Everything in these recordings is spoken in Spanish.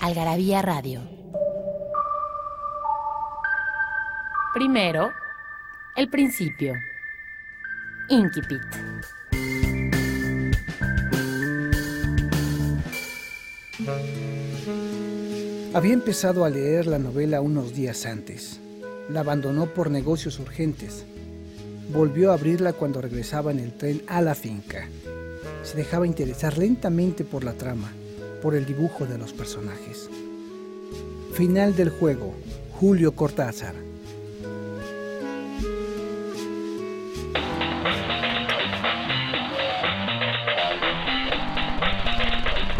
Algarabía Radio. Primero, el principio. Inquipit. Había empezado a leer la novela unos días antes. La abandonó por negocios urgentes. Volvió a abrirla cuando regresaba en el tren a la finca. Se dejaba interesar lentamente por la trama, por el dibujo de los personajes. Final del juego. Julio Cortázar.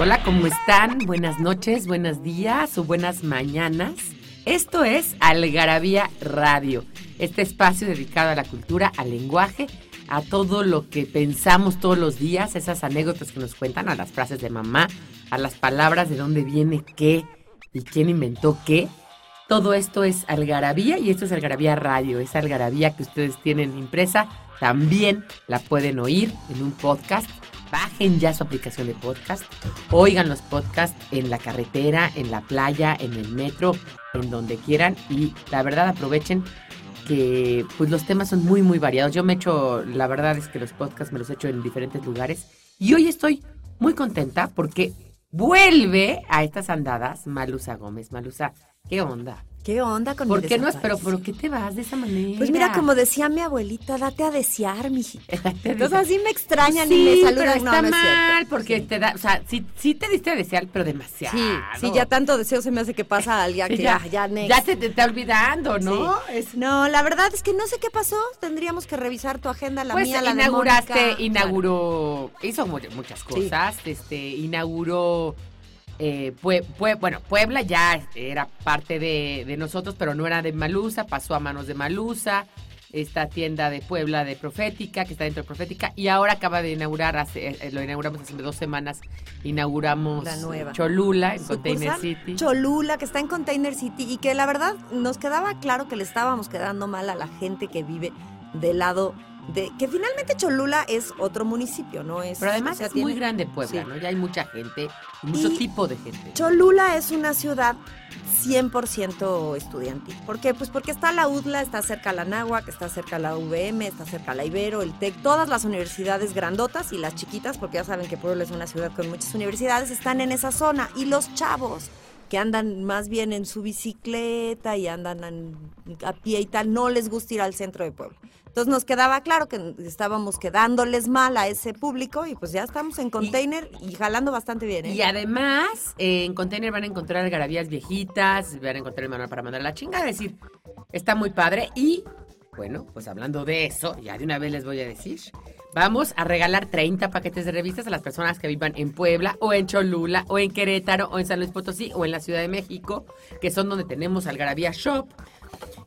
Hola, ¿cómo están? Buenas noches, buenos días o buenas mañanas. Esto es Algarabía Radio, este espacio dedicado a la cultura, al lenguaje, a todo lo que pensamos todos los días, esas anécdotas que nos cuentan, a las frases de mamá, a las palabras de dónde viene qué y quién inventó qué. Todo esto es Algarabía y esto es Algarabía Radio, esa Algarabía que ustedes tienen impresa, también la pueden oír en un podcast. Bajen ya su aplicación de podcast, oigan los podcasts en la carretera, en la playa, en el metro, en donde quieran. Y la verdad aprovechen que pues los temas son muy muy variados. Yo me he hecho, la verdad es que los podcasts me los he hecho en diferentes lugares. Y hoy estoy muy contenta porque vuelve a estas andadas Malusa Gómez. Malusa, ¿qué onda? ¿Qué onda con ¿Por mi qué no es? Pero? ¿por qué te vas de esa manera? Pues mira, como decía mi abuelita, date a desear, mijita. Entonces así me extrañan sí, y me pero saludan. está no, no es mal, cierto. porque te da, o sea, sí, sí te diste a desear, pero demasiado. Sí, sí, ya tanto deseo se me hace que pasa al día Sí, que ya, ya, next. ya se te está olvidando, ¿no? Es- No, la verdad es que no sé qué pasó. Tendríamos que revisar tu agenda, la pues mía, la inauguraste, inauguró, hizo mu- muchas cosas, este, inauguró, eh, Pue- Pue- bueno, Puebla ya era parte de, de nosotros, pero no era de Malusa, pasó a manos de Malusa, esta tienda de Puebla de Profética, que está dentro de Profética, y ahora acaba de inaugurar, hace, eh, lo inauguramos hace dos semanas, inauguramos La nueva. Cholula en Container City. Cholula, que está en Container City y que la verdad nos quedaba claro que le estábamos quedando mal a la gente que vive del lado de que finalmente Cholula es otro municipio, no es Pero además o sea, es muy grande Puebla, sí. ¿no? Ya hay mucha gente, mucho Y tipo de gente. Cholula es una ciudad 100% estudiantil. ¿Por qué? Pues porque está la UDLA, está cerca la Náhuac, está cerca la UVM, está cerca la Ibero, el TEC, todas las universidades grandotas y las chiquitas, porque ya saben que Puebla es una ciudad con muchas universidades, están en esa zona. Y los chavos que andan más bien en su bicicleta y andan a pie y tal, no les gusta ir al centro de Puebla. Entonces nos quedaba claro que estábamos quedándoles mal a ese público y pues ya estamos en container y, jalando bastante bien. ¿eh? Y además, eh, en Container van a encontrar algarabías viejitas, van a encontrar el manual para mandar la chinga, es decir, está muy padre. Y, bueno, pues hablando de eso, ya de una vez les voy a decir, vamos a regalar 30 paquetes de revistas a las personas que vivan en Puebla, o en Cholula, o en Querétaro, o en San Luis Potosí, o en la Ciudad de México, que son donde tenemos Algarabía Shop.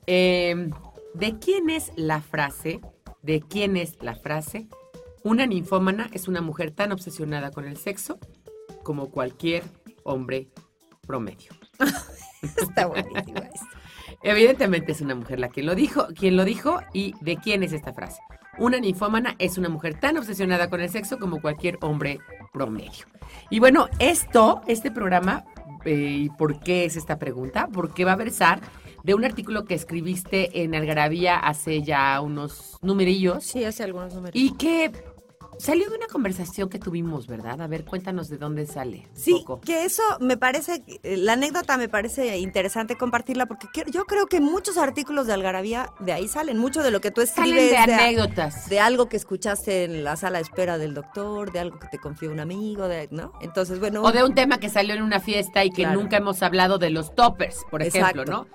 Eh, ¿De quién es la frase? ¿De quién es la frase? Una ninfómana es una mujer tan obsesionada con el sexo como cualquier hombre promedio. Está buenísimo esto. Evidentemente es una mujer la que lo dijo, quien lo dijo y de quién es esta frase. Una ninfómana es una mujer tan obsesionada con el sexo como cualquier hombre promedio. Y bueno, esto, este programa, eh, ¿y por qué es esta pregunta? Porque va a versar de un artículo que escribiste en Algarabía hace ya unos numerillos Sí, hace algunos números. y que salió de una conversación que tuvimos, ¿verdad? A ver, cuéntanos de dónde sale. Sí, que eso me parece, eh, la anécdota me parece interesante compartirla porque que- yo creo que muchos artículos de Algarabía de ahí salen, mucho de lo que tú Salen escribes de de, anécdotas. de algo que escuchaste en la sala de espera del doctor, de algo que te confió un amigo, de, ¿no? Entonces, bueno, O de un tema que salió en una fiesta y que Claro. nunca hemos hablado de los toppers, por ejemplo. ¿no?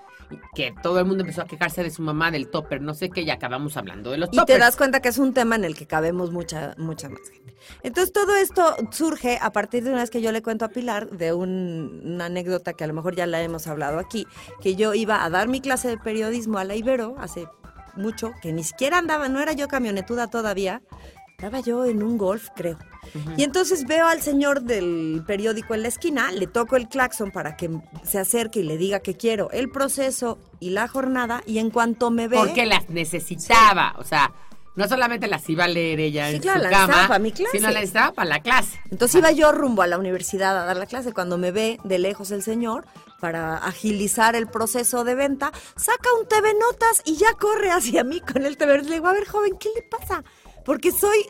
Que todo el mundo empezó a quejarse de su mamá, del topper, no sé qué, y acabamos hablando de los Y toppers. te das cuenta que es un tema en el que cabemos mucha, mucha más gente. Entonces todo esto surge a partir de una vez que yo le cuento a Pilar de un- una anécdota que a lo mejor ya la hemos hablado aquí, que yo iba a dar mi clase de periodismo a la Ibero hace mucho, que ni siquiera andaba, no era yo camionetuda todavía, estaba yo en un golf, creo. Y entonces veo al señor del periódico en la esquina, le toco el claxon para que se acerque y le diga que quiero el proceso y la jornada, y en cuanto me ve... Porque las necesitaba, o sea, no solamente las iba a leer ella Sí, en claro, su las cama, para mi clase. sino las necesitaba para la clase. Entonces iba yo rumbo a la universidad a dar la clase. Cuando me ve de lejos el señor, para agilizar el proceso de venta, saca un TV Notas y ya corre hacia mí con el TV. Le digo, a ver, joven, ¿qué le pasa? Porque soy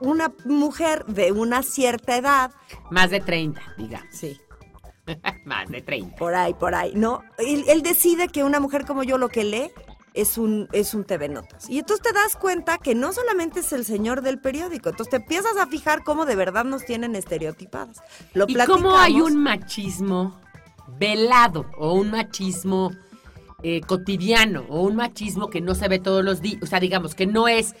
una mujer de una cierta edad. Más de 30, diga. Sí. Más de 30. Por ahí, por ahí. No, él, él decide que una mujer como yo lo que lee es un, es un TV Notas. Y entonces te das cuenta que no solamente es el señor del periódico, entonces te empiezas a fijar cómo de verdad nos tienen estereotipadas. Lo ¿Y cómo hay un machismo velado o un machismo eh, cotidiano o un machismo que no se ve todos los días? O sea, digamos que no es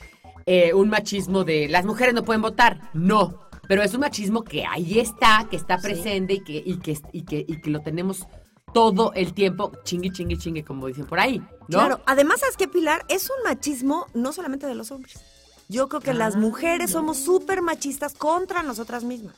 eh, un machismo de las mujeres no pueden votar, no. Pero es un machismo que ahí está, que está presente y, que, y, que, y, que, y que lo tenemos todo el tiempo, chingue, chingue, chingue, como dicen por ahí, ¿no? Claro, además, ¿sabes qué, Pilar? Es un machismo no solamente de los hombres. Yo creo que las mujeres somos súper machistas contra nosotras mismas.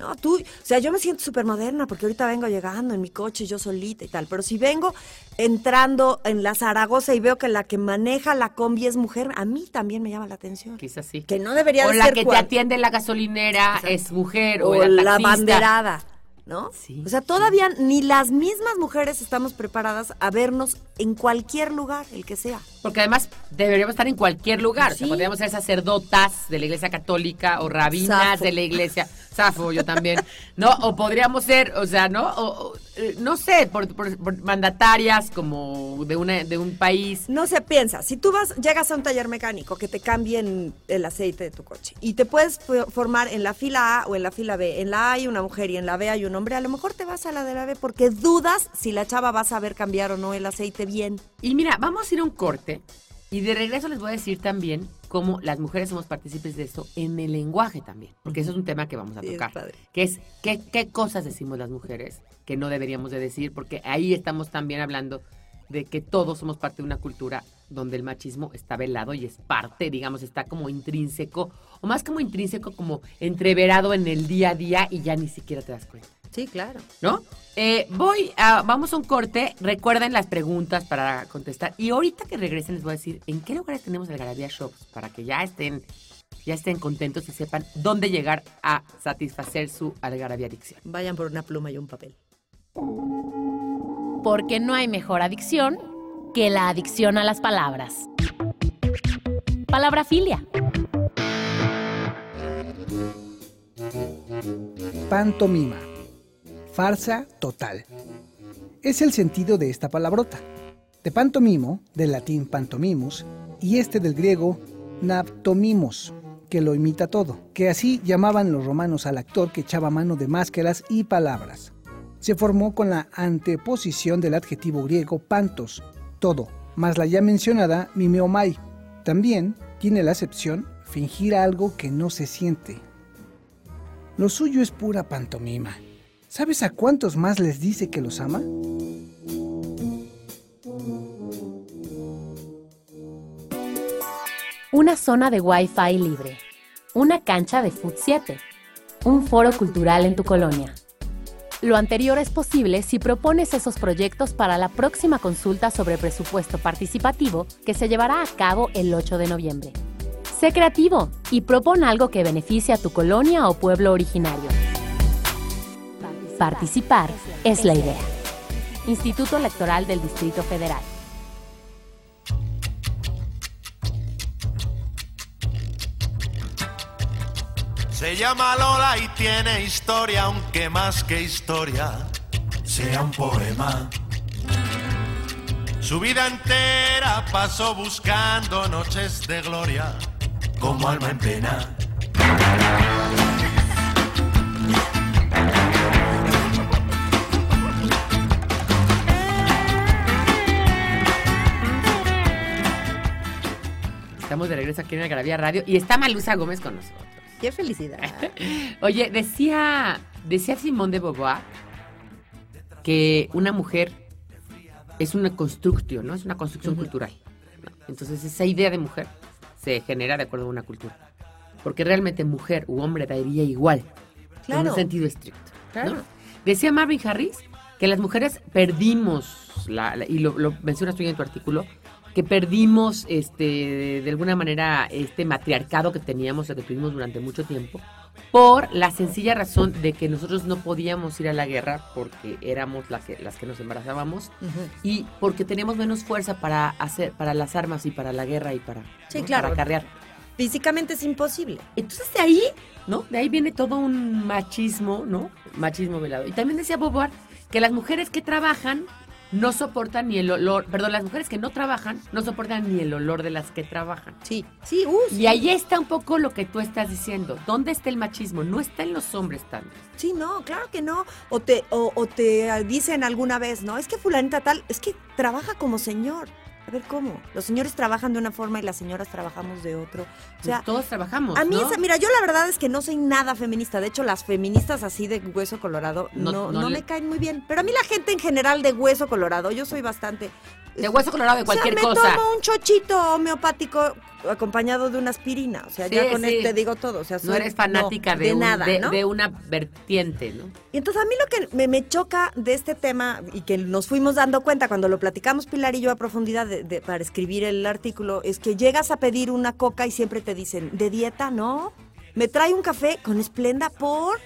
No, tú, o sea, yo me siento súper moderna porque ahorita vengo llegando en mi coche yo solita y tal, pero si vengo entrando en la Zaragoza y veo que la que maneja la combi es mujer, a mí también me llama la atención. Quizás sí. Que no debería o de la ser que te atiende en la gasolinera es mujer o, o la, la banderada, ¿no? Sí, o sea, todavía ni las mismas mujeres estamos preparadas a vernos en cualquier lugar, el que sea. Porque además deberíamos estar en cualquier lugar. O sea, podríamos ser sacerdotas de la iglesia católica o rabinas Safo. de la iglesia. Safo, yo también. ¿No? O podríamos ser, o sea, ¿no? O, o, no sé, por, por- por mandatarias como de, una, de un país. No se piensa, si tú vas, llegas a un taller mecánico que te cambien el aceite de tu coche y te puedes fo- formar en la fila A o en la fila B, en la A hay una mujer y en la B hay un hombre, a lo mejor te vas a la de la B porque dudas si la chava va a saber cambiar o no el aceite bien. Y mira, vamos a ir a un corte. Y de regreso les voy a decir también cómo las mujeres somos partícipes de esto en el lenguaje también. Porque eso es un tema que vamos a Sí, tocar. padre. que es qué, qué cosas decimos las mujeres que no deberíamos de decir. Porque ahí estamos también hablando de que todos somos parte de una cultura donde el machismo está velado y es parte, digamos, está como intrínseco, o más como intrínseco, como entreverado en el día a día y ya ni siquiera te das cuenta. Sí, claro. ¿no? Eh, voy a, vamos a un corte. Recuerden las preguntas para contestar. Y ahorita que regresen les voy a decir en qué lugares tenemos el Garabía Shops para que ya estén, ya estén contentos y sepan dónde llegar a satisfacer su algarabía adicción. Vayan por una pluma y un papel. Porque no hay mejor adicción que la adicción a las palabras. Palabrafilia. Pantomima. Farsa total. Es el sentido de esta palabrota. De pantomimo, del latín pantomimus, y este del griego naptomimos, que lo imita todo, que así llamaban los romanos al actor que echaba mano de máscaras y palabras. Se formó con la anteposición del adjetivo griego pantos, todo, más la ya mencionada mimeomai. También tiene la acepción fingir algo que no se siente, lo suyo es pura pantomima. ¿Sabes a cuántos más les dice que los ama? Una zona de Wi-Fi libre. Una cancha de Food 7. Un foro cultural en tu colonia. Lo anterior es posible si propones esos proyectos para la próxima consulta sobre presupuesto participativo que se llevará a cabo el 8 de noviembre. Sé creativo y propon algo que beneficie a tu colonia o pueblo originario. Participar es la idea. Instituto Electoral del Distrito Federal. Se llama Lola y tiene historia, aunque más que historia sea un poema. Su vida entera pasó buscando noches de gloria como alma en pena. Estamos de regreso aquí en la Gravía Radio y está Malusa Gómez con nosotros. Qué felicidad. Oye, decía, decía Simón de Beauvoir que una mujer es una construcción, ¿no? Es una construcción cultural. Entonces esa idea de mujer se genera de acuerdo a una cultura. Porque realmente mujer u hombre daría igual. En un sentido estricto. ¿no? Claro. Decía Marvin Harris que las mujeres perdimos, la- la- y lo, lo mencionas tú en tu artículo, que perdimos este de alguna manera este matriarcado que teníamos o que tuvimos durante mucho tiempo por la sencilla razón de que nosotros no podíamos ir a la guerra porque éramos las que, las que nos embarazábamos y porque teníamos menos fuerza para hacer para las armas y para la guerra y para, Sí, ¿no? claro. para acarrear. Físicamente es imposible. Entonces de ahí, ¿no? De ahí viene todo un machismo, ¿no? Machismo velado. Y también decía Beauvoir que las mujeres que trabajan no soportan ni el olor, perdón, las mujeres que no trabajan no soportan ni el olor de las que trabajan. Sí, sí, uh, Y ahí está un poco lo que tú estás diciendo. ¿Dónde está el machismo? No está en los hombres tanto. Sí, no, claro que no. O te, o, o te dicen alguna vez, ¿no? Es que fulanita tal, es que trabaja como señor. A ver, ¿cómo? Los señores trabajan de una forma y las señoras trabajamos de otro. O sea, Pues todos trabajamos. a mí, ¿no? esa, mira, yo la verdad es que no soy nada feminista. De hecho, las feministas así de hueso colorado No- no, no no le- me caen muy bien. Pero a mí la gente en general de hueso colorado, yo soy bastante... de hueso colorado de O sea, cualquier me cosa. tomo un chochito homeopático acompañado de una aspirina. O sea, ya Sí, con sí. esto te digo todo. O sea, No eres fanática no, de, un- nada, de, ¿no? de una vertiente, ¿no? Y entonces a mí lo que me, me choca de este tema y que nos fuimos dando cuenta cuando lo platicamos Pilar y yo a profundidad de- de- para escribir el artículo es que llegas a pedir una coca y siempre te dicen, de dieta, ¿no? Me trae un café con esplenda por...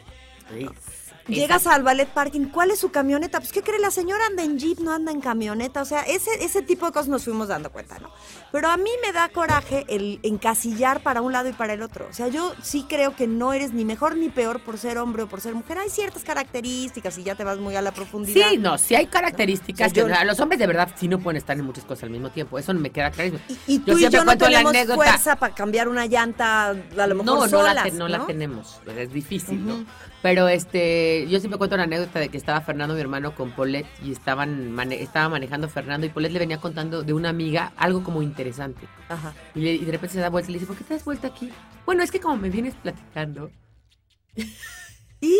Llegas al ballet parking, ¿cuál es su camioneta? Pues, ¿qué cree? La señora anda en jeep, no anda en camioneta. O sea, ese, ese tipo de cosas nos fuimos dando cuenta, ¿no? Pero a mí me da coraje el encasillar para un lado y para el otro. O sea, yo sí creo que no eres ni mejor ni peor por ser hombre o por ser mujer. Hay ciertas características y ya te vas muy a la profundidad. Sí, no, sí hay características O sea, que yo- los hombres de verdad sí no pueden estar en muchas cosas al mismo tiempo. Eso no me queda clarísimo. Y, y tú y siempre yo no la tenemos fuerza para cambiar una llanta, a lo mejor no, no, solas, la, te- no la ¿no? tenemos. Es difícil. ¿no? Pero este, yo siempre cuento la anécdota de que estaba Fernando, mi hermano, con Polet y estaban mane- estaba manejando Fernando y Polet le venía contando de una amiga algo como interesante. Ajá. Y, le- y de repente se da vuelta y le dice, ¿por qué te das vuelta aquí? Bueno, es que como me vienes platicando. ¿Y?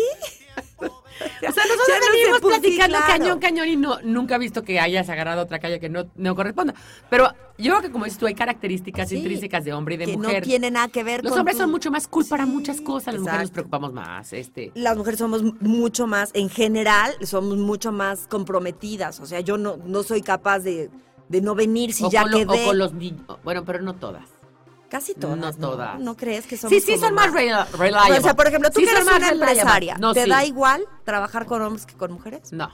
O sea, nosotros Ya no venimos sí, platicando claro. cañón, cañón y no, nunca he visto que hayas agarrado otra calle que no, no corresponda. Pero yo creo que como dices tú, hay características Sí. intrínsecas de hombre y de que mujer. no tiene nada que ver Los con hombres tu- son mucho más cool para muchas cosas, las mujeres nos preocupamos más. Este, las mujeres somos mucho más, en general, somos mucho más comprometidas. O sea, yo no, no soy capaz de, de no venir si o, ya con lo- quedé. o con los niños. Bueno, pero no todas. Casi todas. No No, todas. ¿No crees que somos Sí, sí, son más rela- reliable. O sea, por ejemplo, tú Sí que son eres más una empresaria, No, ¿te sí. da igual trabajar con hombres que con mujeres? No.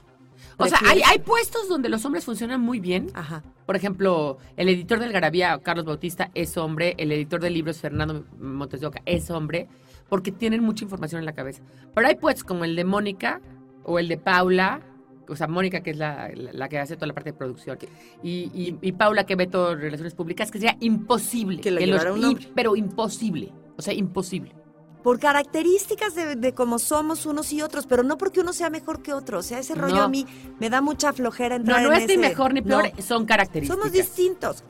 O sea, hay, hay puestos donde los hombres funcionan muy bien. Ajá. Por ejemplo, el editor del Garabía, Carlos Bautista, es hombre. El editor de libros, Fernando Montes de Oca, es hombre. Porque tienen mucha información en la cabeza. Pero hay puestos como el de Mónica o el de Paula. O sea, Mónica, que es la, la- la que hace toda la parte de producción. Y, y- y Paula, que ve todo relaciones públicas, que sería imposible. Que la los- llevara un pero imposible. O sea, imposible. Por características de, de cómo somos unos y otros, pero no porque uno sea mejor que otro. O sea, ese rollo No. a mí me da mucha flojera No, entrar no en es ni mejor ni peor, No, son características. somos distintos.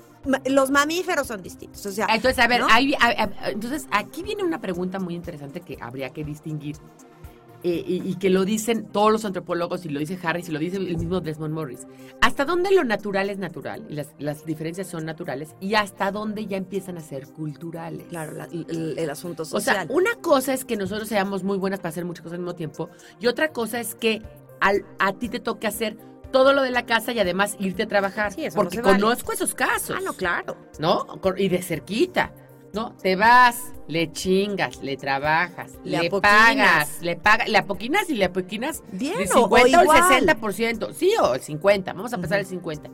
Los mamíferos son distintos. O sea, Entonces, a ver, ¿no? ahí- a- a- entonces aquí viene una pregunta muy interesante que habría que distinguir eh, y, y que lo dicen todos los antropólogos y lo dice Harris y lo dice el mismo Desmond Morris. ¿Hasta dónde lo natural es natural y las, las diferencias son naturales y hasta dónde ya empiezan a ser culturales? Claro, la- el, el asunto O sea, social. una cosa es que nosotros seamos muy buenas para hacer muchas cosas al mismo tiempo y otra cosa es que al- a ti te toque hacer todo lo de la casa y además irte a trabajar. Sí, eso no porque se vale. conozco esos casos. ah, no, claro. ¿no? Y de cerquita, ¿no? Te vas, le chingas, le trabajas, Le pagas, le pagas, le apoquinas y le apoquinas Bien, el o- o 50 o, el igual. 60%, sí, o el 50, vamos a pasar el 50.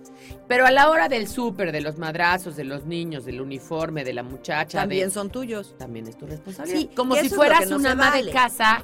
Pero a la hora del súper, de los madrazos, de los niños, del uniforme, de la muchacha, También de- son tuyos. también es tu responsabilidad. Sí, Como si fueras no una ama vale. de casa,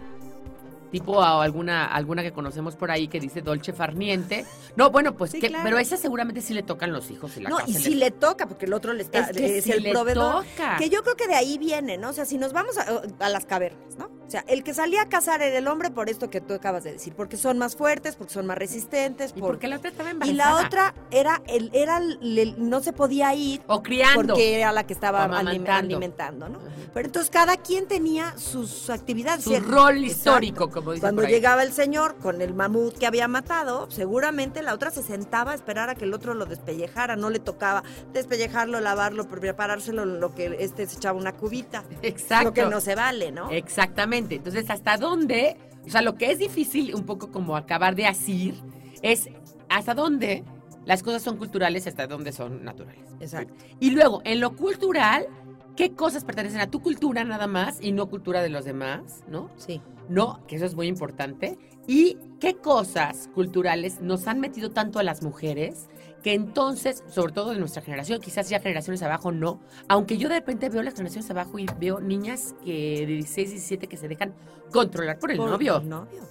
tipo a alguna, alguna que conocemos por ahí que dice Dolce Farniente. No, bueno, pues Sí, que, claro. pero esa seguramente sí le tocan los hijos y la No, casa y si le toca, porque el otro le está, Es que es sí el le proveedor. toca. Que yo creo que de ahí viene, ¿no? O sea, si nos vamos a, a las cavernas, ¿no? O sea, el que salía a cazar era el hombre por esto que tú acabas de decir, porque son más fuertes, porque son más resistentes. ¿Y por- porque la otra estaba y embarazada? la otra era el, era el- el- no se podía ir O criando. porque era la que estaba alimentando, ¿no? Ajá. Pero entonces cada quien tenía sus actividades. Su rol exacto. histórico, como dice Cuando por ahí. llegaba el señor con el mamut que había matado, seguramente la otra se sentaba a esperar a que el otro lo despellejara, no le tocaba despellejarlo, lavarlo, preparárselo, lo que este se echaba una cubita. Exacto. Lo que no se vale, ¿no? Exactamente. Entonces, ¿hasta dónde? O sea, lo que es difícil un poco como acabar de asir es hasta dónde las cosas son culturales y hasta dónde son naturales. Exacto. Y luego, en lo cultural, ¿qué cosas pertenecen a tu cultura nada más y no cultura de los demás? ¿No? Sí. No, que eso es muy importante. ¿Y qué cosas culturales nos han metido tanto a las mujeres que entonces, sobre todo de nuestra generación, quizás ya generaciones abajo no, aunque yo de repente veo las generaciones abajo y veo niñas que de 16, 17 que se dejan controlar por el Por novio. el novio.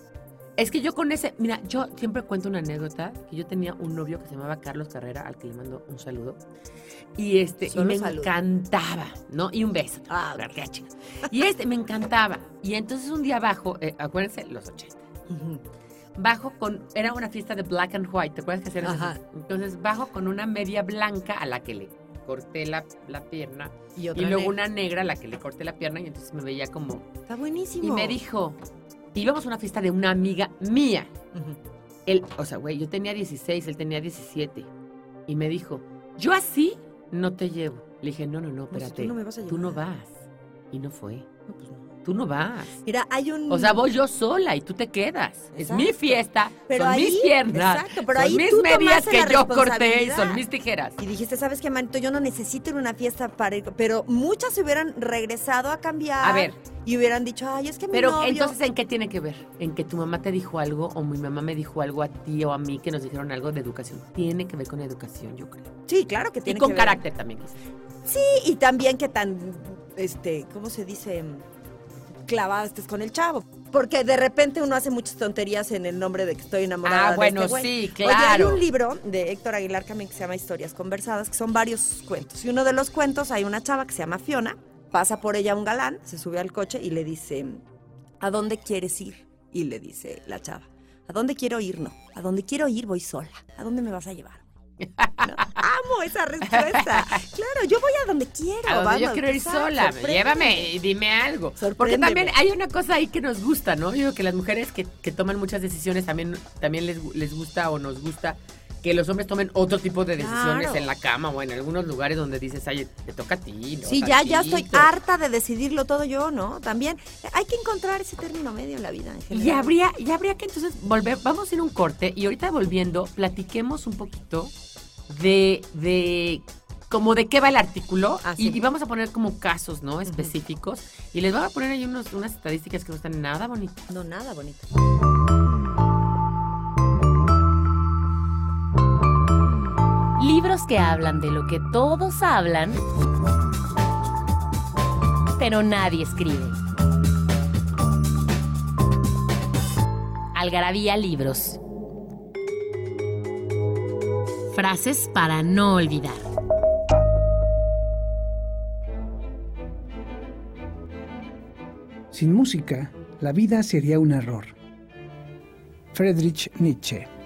Es que yo con ese, mira, yo siempre cuento una anécdota, que yo tenía un novio que se llamaba Carlos Carrera, al que le mando un saludo, y este, y me saludo. encantaba, ¿no? Y un beso. Ah, chinga. Y este me encantaba. Y entonces un día bajo, eh, acuérdense, los 80. Ujú. Bajo con, era una fiesta de black and white, ¿te acuerdas que hacían eso? Entonces bajo con una media blanca a la que le corté la, la pierna Y, y luego negra. una negra a la que le corté la pierna y entonces me veía como... Está buenísimo. Y me dijo, íbamos a una fiesta de una amiga mía. Él, o sea, güey, yo tenía 16, él tenía 17. Y me dijo, yo así no te llevo. Le dije, no, no, no, No, espérate. tú no me vas a Tú no vas. Y no fue. No, pues no. Tú no vas. Mira, hay un... O sea, voy yo sola y tú te quedas. Es mi fiesta, Pero son ahí- mis piernas, exacto, pero son ahí mis tú medias que yo corté y son mis tijeras. Y dijiste, ¿sabes qué, manito? Yo no necesito ir a una fiesta para ir. Pero muchas se hubieran regresado a cambiar. A ver. Y hubieran dicho, ay, es que mi Pero novio... entonces, ¿en qué tiene que ver? ¿En que tu mamá te dijo algo o mi mamá me dijo algo a ti o a mí que nos dijeron algo de educación? Tiene que ver con educación, yo creo. Sí, claro que Y tiene con que ver. carácter también. Sí, y también que tan, este, ¿cómo se dice? Clavada estés con el chavo. Porque de repente uno hace muchas tonterías en el nombre de que estoy enamorada Ah, de bueno, este güey. sí, Oye, hay claro. un libro de Héctor Aguilar también que se llama Historias Conversadas, que son varios cuentos. Y uno de los cuentos hay una chava que se llama Fiona, pasa por ella un galán, se sube al coche y le dice, ¿a dónde quieres ir? Y le dice la chava, ¿a dónde quiero ir? No, a dónde quiero ir voy sola. ¿A dónde me vas a llevar? Amo esa respuesta. Claro, yo voy a donde quiero. A donde yo quiero ir sola, llévame y dime algo. Porque también hay una cosa ahí que nos gusta, ¿no? Yo creo que las mujeres que, que toman muchas decisiones también, también les, les gusta o nos gusta que los hombres tomen otro tipo de decisiones Claro. en la cama o en algunos lugares donde dices, ay, te toca a ti. ¿no? Sí, ya, ya estoy Tantito". harta de decidirlo todo yo, ¿no? También hay que encontrar ese término medio en la vida. En Y general. habría, y habría que entonces volver, vamos a ir un corte y ahorita volviendo, platiquemos un poquito de, de como de qué va el artículo Ah, y, sí. y vamos a poner como casos, ¿no? Específicos. Y les voy a poner ahí unos, unas estadísticas que no están nada bonitas. No, nada bonito. Libros que hablan de lo que todos hablan, pero nadie escribe. Algarabía Libros. Frases para no olvidar. Sin música, la vida sería un error. Friedrich Nietzsche.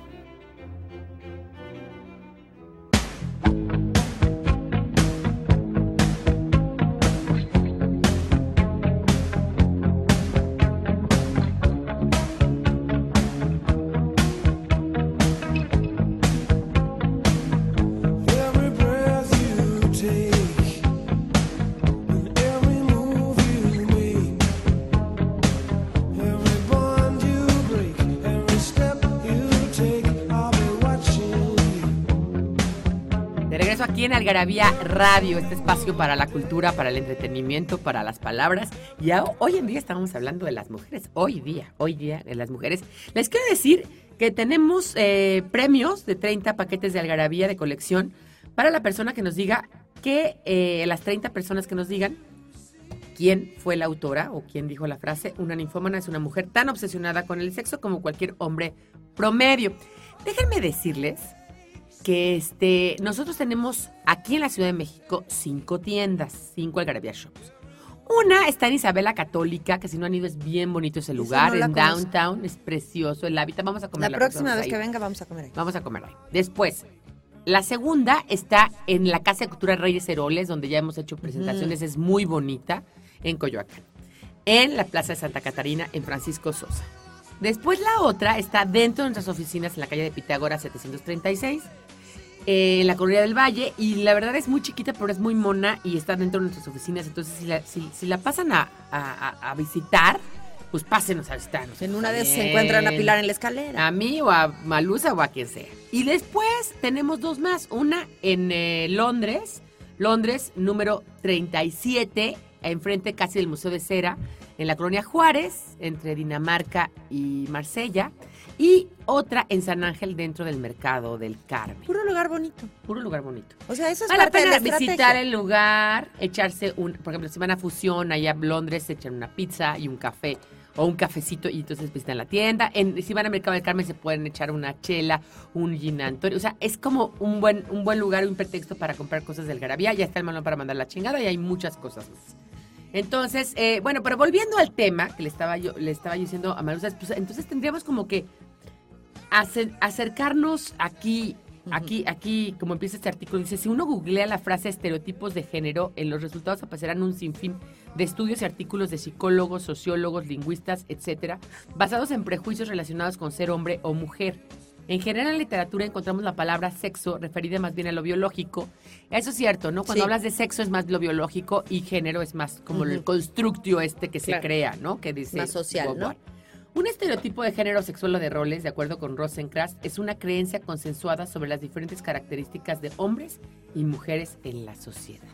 Algarabía Radio, este espacio para la cultura, para el entretenimiento, para las palabras. Y hoy en día estamos hablando de las mujeres. Hoy día, hoy día de las mujeres. Les quiero decir que tenemos eh, premios de 30 paquetes de Algarabía de colección para la persona que nos diga que eh, las 30 personas que nos digan quién fue la autora o quién dijo la frase. Una ninfómana es una mujer tan obsesionada con el sexo como cualquier hombre promedio. Déjenme decirles que este, nosotros tenemos aquí en la Ciudad de México cinco tiendas, cinco Algarabía Shops. Una está en Isabela Católica, que si no han ido es bien bonito ese lugar, no en conozco. downtown, es precioso el hábitat. Vamos a comer La próxima próxima vez que venga vamos a comer ahí. Vamos a comer ahí. Después, la segunda está en la Casa de Cultura Reyes Heroles, donde ya hemos hecho presentaciones, es muy bonita, en Coyoacán. En la Plaza de Santa Catarina, en Francisco Sosa. Después la otra está dentro de nuestras oficinas en la calle de Pitágoras 736, eh, en la Colonia del Valle, y la verdad es muy chiquita, pero es muy mona y está dentro de nuestras oficinas. Entonces, si la, si, si la pasan a, a- a- a visitar, pues pásenos a visitarnos. En una de esas se encuentran a Pilar en la escalera. A mí o a Malusa o a quien sea. Y después tenemos dos más. Una en eh, Londres, Londres número 37, enfrente casi del Museo de Cera, en la colonia Juárez, entre Dinamarca y Marsella. Y otra en San Ángel, dentro del mercado del Carmen. Puro lugar bonito. Puro lugar bonito. O sea, eso es Vale la parte de la pena estrategia. visitar el lugar, echarse un, por ejemplo, si van a Fusión, allá a Londres, se echan una pizza y un café o un cafecito y entonces visitan la tienda. En, si van al Mercado del Carmen se pueden echar una chela, un gin. O sea, es como un buen, un buen lugar, un pretexto para comprar cosas del Garabía. Ya está el malón para mandar la chingada y hay muchas cosas más. Entonces, eh, bueno, pero volviendo al tema que le estaba yo, le estaba yo diciendo a Marusa, pues entonces tendríamos como que acercarnos aquí, aquí, aquí, como empieza este artículo, dice, si uno googlea la frase estereotipos de género, en los resultados aparecerán un sinfín de estudios y artículos de psicólogos, sociólogos, lingüistas, etcétera, basados en prejuicios relacionados con ser hombre o mujer. En general, en la literatura encontramos la palabra sexo referida más bien a lo biológico. Eso es cierto, ¿no? Cuando Sí. hablas de sexo es más lo biológico y género es más como el constructio este que se crea, ¿no? Que dice Más social, ¿no? Un estereotipo de género sexual o de roles, de acuerdo con Rosencrantz, es una creencia consensuada sobre las diferentes características de hombres y mujeres en la sociedad.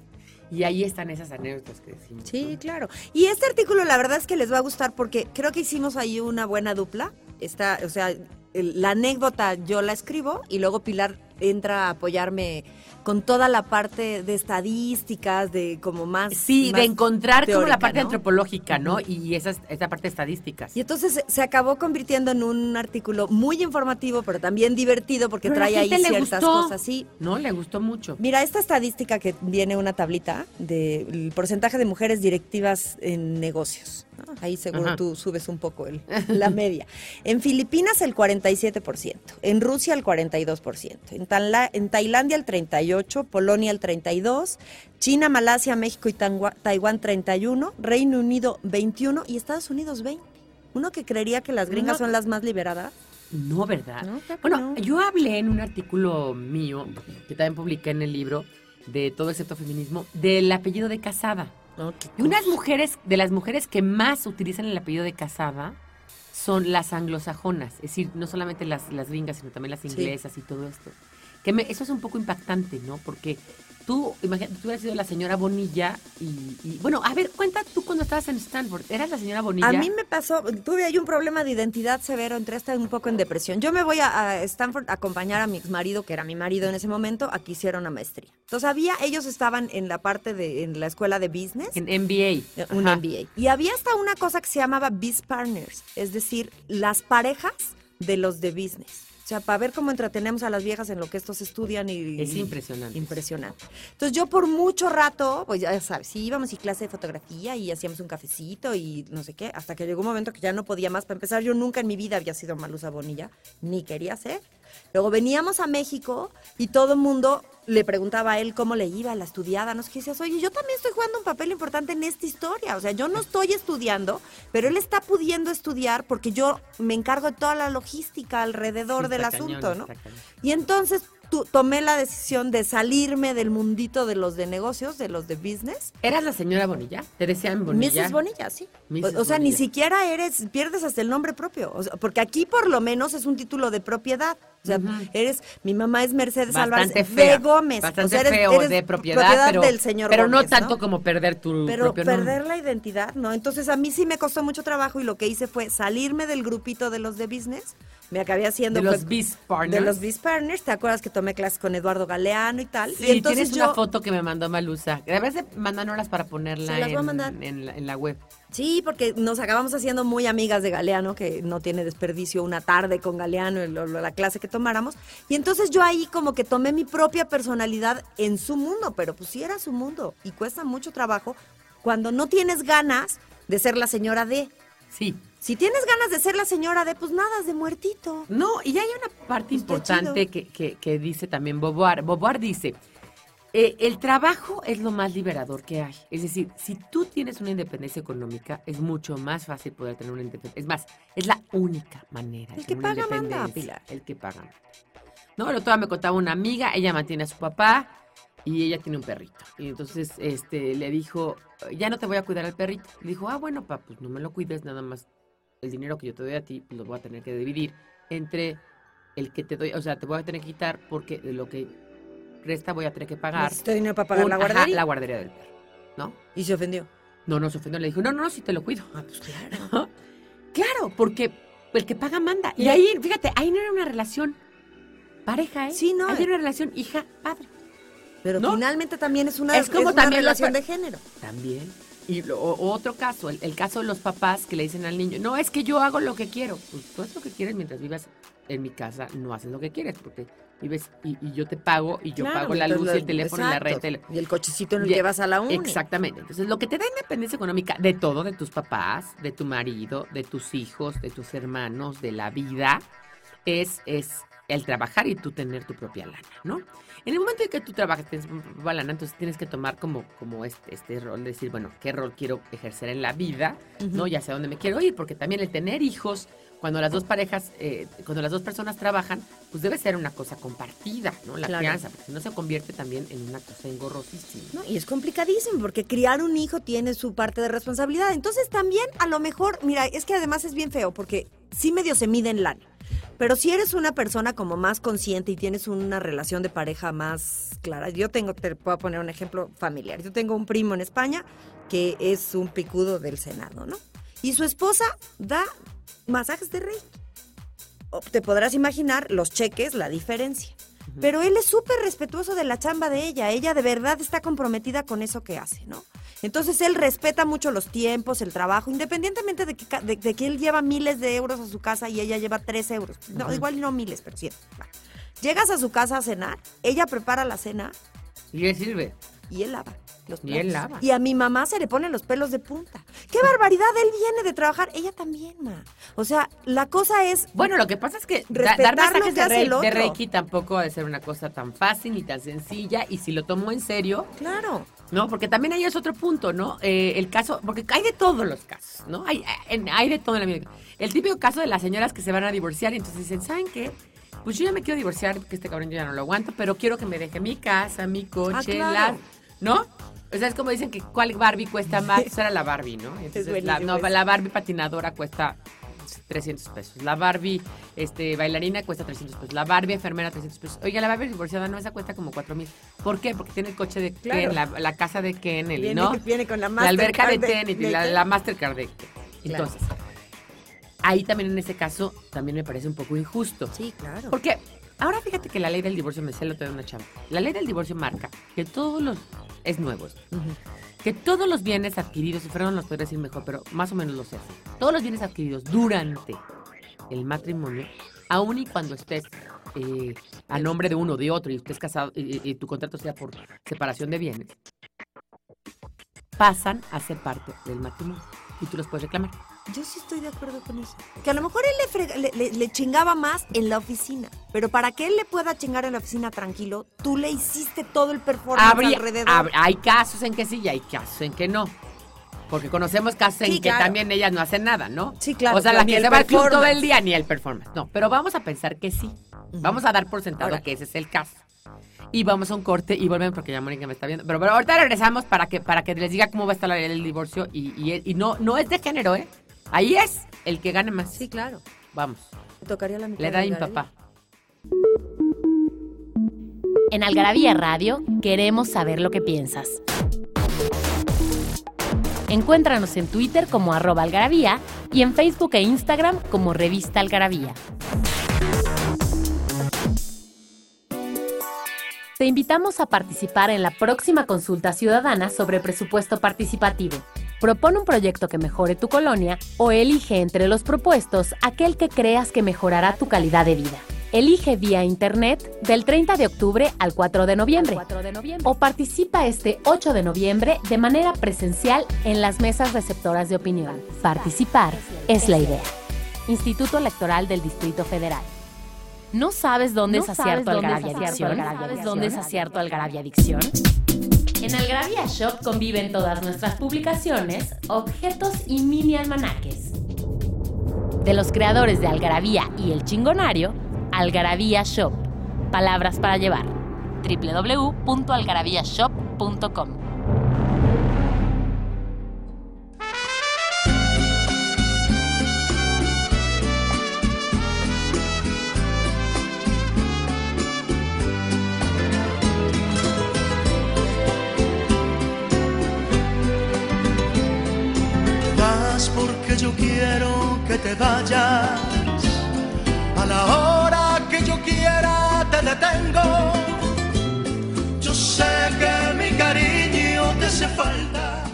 Y ahí están esas anécdotas que decimos. Sí, ¿no? claro. Y este artículo la verdad es que les va a gustar porque creo que hicimos ahí una buena dupla. Está, o sea, el- la anécdota yo la escribo y luego Pilar entra a apoyarme con toda la parte de estadísticas, de como más... Sí, más de encontrar como la parte ¿no? antropológica, ¿no? Y esas, esa parte de estadísticas. Y entonces se- acabó convirtiendo en un artículo muy informativo, pero también divertido porque Pero trae ahí ciertas gustó. cosas. Sí, No, le gustó mucho. Mira, esta estadística que viene una tablita del porcentaje de mujeres directivas en negocios. ¿no? Ahí seguro Ajá. tú subes un poco el- la media. En Filipinas el 47%, en Rusia el 42%, en, Tanla- en Tailandia el 38%, Polonia el 32%, China, Malasia, México y Taiwán 31%, Reino Unido 21% y Estados Unidos 20%. Uno que creería que las gringas No. son las más liberadas. No, ¿verdad? No, claro que bueno, no. yo hablé en un artículo mío, que también publiqué en el libro, de todo excepto feminismo, del apellido de casada. Y unas mujeres, de las mujeres que más utilizan el apellido de casada, son las anglosajonas. Es decir, no solamente las, las gringas, sino también las Sí. inglesas y todo esto. Que me- eso es un poco impactante, ¿no? Porque tú, imagínate, tú hubieras sido la señora Bonilla y, y- bueno, a ver, cuenta tú cuando estabas en Stanford. ¿Eras la señora Bonilla? A mí me pasó, tuve ahí un problema de identidad severo, entré hasta un poco en depresión. Yo me voy a, a Stanford a acompañar a mi ex marido, que era mi marido en ese momento, a que hiciera una maestría. Entonces había, ellos estaban en la parte de, en la escuela de business, En MBA. eh, un Ajá. MBA. Y había hasta una cosa que se llamaba Biz Partners, es decir, las parejas de los de business. Sea, para ver cómo entretenemos a las viejas en lo que estos estudian y... Es impresionante. Impresionante. Entonces yo por mucho rato, pues ya sabes, sí íbamos y clase de fotografía y hacíamos un cafecito y no sé qué, hasta que llegó un momento que ya no podía más. Para empezar, yo nunca en mi vida había sido Malusa Bonilla, ni quería ser. Luego veníamos a México y todo el mundo le preguntaba a él cómo le iba la estudiada, no sé decías, oye, yo también estoy jugando un papel importante en esta historia, o sea, yo no estoy estudiando, pero él está pudiendo estudiar porque yo me encargo de toda la logística alrededor del cañón, asunto, ¿no? Y entonces tu- tomé la decisión de salirme del mundito de los de negocios, de los de business. ¿Eras la señora Bonilla? ¿Te decían Bonilla? Mrs. Bonilla, sí. Mrs. O, o sea, ni siquiera eres, pierdes hasta el nombre propio. O sea, porque aquí por lo menos es un título de propiedad. O sea, eres, mi mamá es Mercedes Álvarez de Gómez. Bastante o sea, eres- feo eres de propiedad, pero, del señor pero no tanto como perder tu pero propio perder nombre. la identidad, ¿no? Entonces a mí sí me costó mucho trabajo y lo que hice fue salirme del grupito de los de business. Me acabé haciendo De los Biz Partners. de los Biz Partners. ¿Te acuerdas que tomé clases con Eduardo Galeano y tal? Sí, y entonces tienes yo una foto que me mandó Malusa. Debes de mandárnoslas para ponerla a en, en la, en la web. Sí, porque nos acabamos haciendo muy amigas de Galeano, que no tiene desperdicio una tarde con Galeano, la clase que tomáramos. Y entonces yo ahí como que tomé mi propia personalidad en su mundo, pero pues sí era su mundo y cuesta mucho trabajo cuando no tienes ganas de ser la señora D. Sí. Si tienes ganas de ser la señora D, pues nada, es de muertito. No, y hay una parte Pues importante que, que- que dice también Boboar. Boboar dice, eh, el trabajo es lo más liberador que hay. Es decir, si tú tienes una independencia económica, es mucho más fácil poder tener una independencia. Es más, es la única manera. El que paga manda. Pilar. El que paga manda. No, el otro día me contaba una amiga, ella mantiene a su papá y ella tiene un perrito. Y entonces este, le dijo, ya no te voy a cuidar al perrito. Le dijo, ah, bueno, papá, pues no me lo cuides, nada más el dinero que yo te doy a ti, pues lo voy a tener que dividir entre el que te doy, o sea, te voy a tener que quitar porque de lo que resta voy a tener que pagar. Necesito dinero para pagar un- la ajá, guardería. la guardería del perro, ¿no? Y se ofendió. No, no se ofendió, le dijo, no, no, no, sí te lo cuido. Ah, pues claro. Claro, porque el que paga manda. Y ahí, fíjate, ahí no era una relación pareja, ¿eh? Sí, no, Ahí eh. era una relación hija-padre. Pero ¿No? finalmente también es una, Es como una también relación de género. También. Y lo- otro caso, el, el caso de los papás que le dicen al niño, no, es que yo hago lo que quiero. Pues tú haces lo que quieres mientras vivas en mi casa, no haces lo que quieres, porque vives y, y yo te pago y yo Claro, pago la luz y el lo- teléfono y la exacto. renta. y el cochecito en el Ya, que vas a la uni. Exactamente. Entonces, lo que te da independencia económica de todo, de tus papás, de tu marido, de tus hijos, de tus hermanos, de la vida, es, es el trabajar y tú tener tu propia lana, ¿no? En el momento en que tú trabajas, tienes tu propia lana, entonces tienes que tomar como, como este, este rol, de decir, bueno, ¿qué rol quiero ejercer en la vida? ¿No? Ya sé a dónde me quiero ir, porque también el tener hijos, cuando las dos parejas, eh, cuando las dos personas trabajan, pues debe ser una cosa compartida, ¿no? La Claro. crianza, porque si no se convierte también en una cosa engorrosísima. No, y es complicadísimo porque criar un hijo tiene su parte de responsabilidad. Entonces también a lo mejor, mira, es que además es bien feo porque sí medio se mide en lana. Pero si eres una persona como más consciente y tienes una relación de pareja más clara, yo tengo, te puedo poner un ejemplo familiar. Yo tengo un primo en España que es un picudo del Senado, ¿no? Y su esposa da masajes de rey. Te podrás imaginar los cheques, la diferencia. Pero él es súper respetuoso de la chamba de ella. Ella de verdad está comprometida con eso que hace, ¿no? Entonces él respeta mucho los tiempos, el trabajo, independientemente de que, de, de que él lleva miles de euros a su casa y ella lleva tres euros. No, igual no miles, pero. Va. Llegas a su casa a cenar, ella prepara la cena Y le sirve. Y él lava. Los Y él lava. Y a mi mamá se le ponen los pelos de punta. ¡Qué barbaridad! Él viene de trabajar. Ella también, ma. O sea, la cosa es. Bueno, lo que pasa es que da- dar que de, otro. de Reiki tampoco ha de ser una cosa tan fácil ni tan sencilla. Y si lo tomó en serio, Claro. ¿no? Porque también ahí es otro punto, ¿no? Eh, el caso, porque hay de todos los casos, ¿no? Hay, hay de todo en la vida. El típico caso de las señoras que se van a divorciar y entonces dicen, ¿saben qué? Pues yo ya me quiero divorciar, que este cabrón yo ya no lo aguanto, pero quiero que me deje mi casa, mi coche, Ah, claro. las- ¿no? O sea, es como dicen que cuál Barbie cuesta más, pues era la Barbie, ¿no? Entonces, la, no, la Barbie patinadora cuesta 300 pesos. La Barbie este, bailarina cuesta 300 pesos. La Barbie enfermera 300 pesos. Oiga, la Barbie divorciada no, esa cuesta como 4 mil. ¿Por qué? Porque tiene el coche de Claro. Ken, la, la casa de Ken, el, Viene, ¿no? viene con la la alberca de Mastercard tenis, de la, Ken. la Mastercard de Ken. Claro. Entonces, ahí también en ese caso, también me parece un poco injusto. Sí, claro. Porque ahora fíjate que la ley del divorcio, me sé lo de una chamba. La ley del divorcio marca que todos los, es nuevo esto, que todos los bienes adquiridos, si fueron los podría decir mejor, pero más o menos lo sé. Todos los bienes adquiridos durante el matrimonio, aun y cuando estés eh, a nombre de uno o de otro y estés casado y tu contrato sea por separación de bienes, pasan a ser parte del matrimonio y tú los puedes reclamar. Yo sí estoy de acuerdo con eso. Que a lo mejor él le, frega- le, le- le chingaba más en la oficina. Pero para que él le pueda chingar en la oficina tranquilo, tú le hiciste todo el performance Habría- alrededor. hab- hay casos en que sí y hay casos en que no. Porque conocemos casos en Sí, que claro. también ellas no hacen nada, ¿no? Sí, claro, O sea, la que el se va al club todo el día ni el performance. No, pero vamos a pensar que sí. Vamos a dar por sentado Ahora. que ese es el caso. Y vamos a un corte y volvemos porque ya Mónica me está viendo. Pero, pero ahorita regresamos para que, para que les diga cómo va a estar del divorcio. Y, y, y no, no es de género, ¿eh? Ahí es el que gane más. Sí, claro. Vamos. Me tocaría la mitad Le da a mi papá. En Algarabía Radio queremos saber lo que piensas. Encuéntranos en Twitter como arroba algarabía y en Facebook e Instagram como revista algarabía. Te invitamos a participar en la próxima consulta ciudadana sobre presupuesto participativo. Propone un proyecto que mejore tu colonia o elige entre los propuestos aquel que creas que mejorará tu calidad de vida. Elige vía internet del 30 de octubre al 4 de noviembre. O participa este 8 de noviembre de manera presencial en las mesas receptoras de opinión. Participar es la idea. Instituto Electoral del Distrito Federal. ¿No sabes dónde ¿No es acierto Algarabia Adicción? Algarabia ¿Sabes dónde es acierto Algarabia Adicción? En Algarabia Shop conviven todas nuestras publicaciones, objetos y mini almanaques. De los creadores de Algarabía y El Chingonario, Algarabía Shop. Palabras para llevar. www.algarabíashop.com yo quiero que te vayas. A la hora que yo quiera te detengo. Yo sé que mi cariño te hace falta.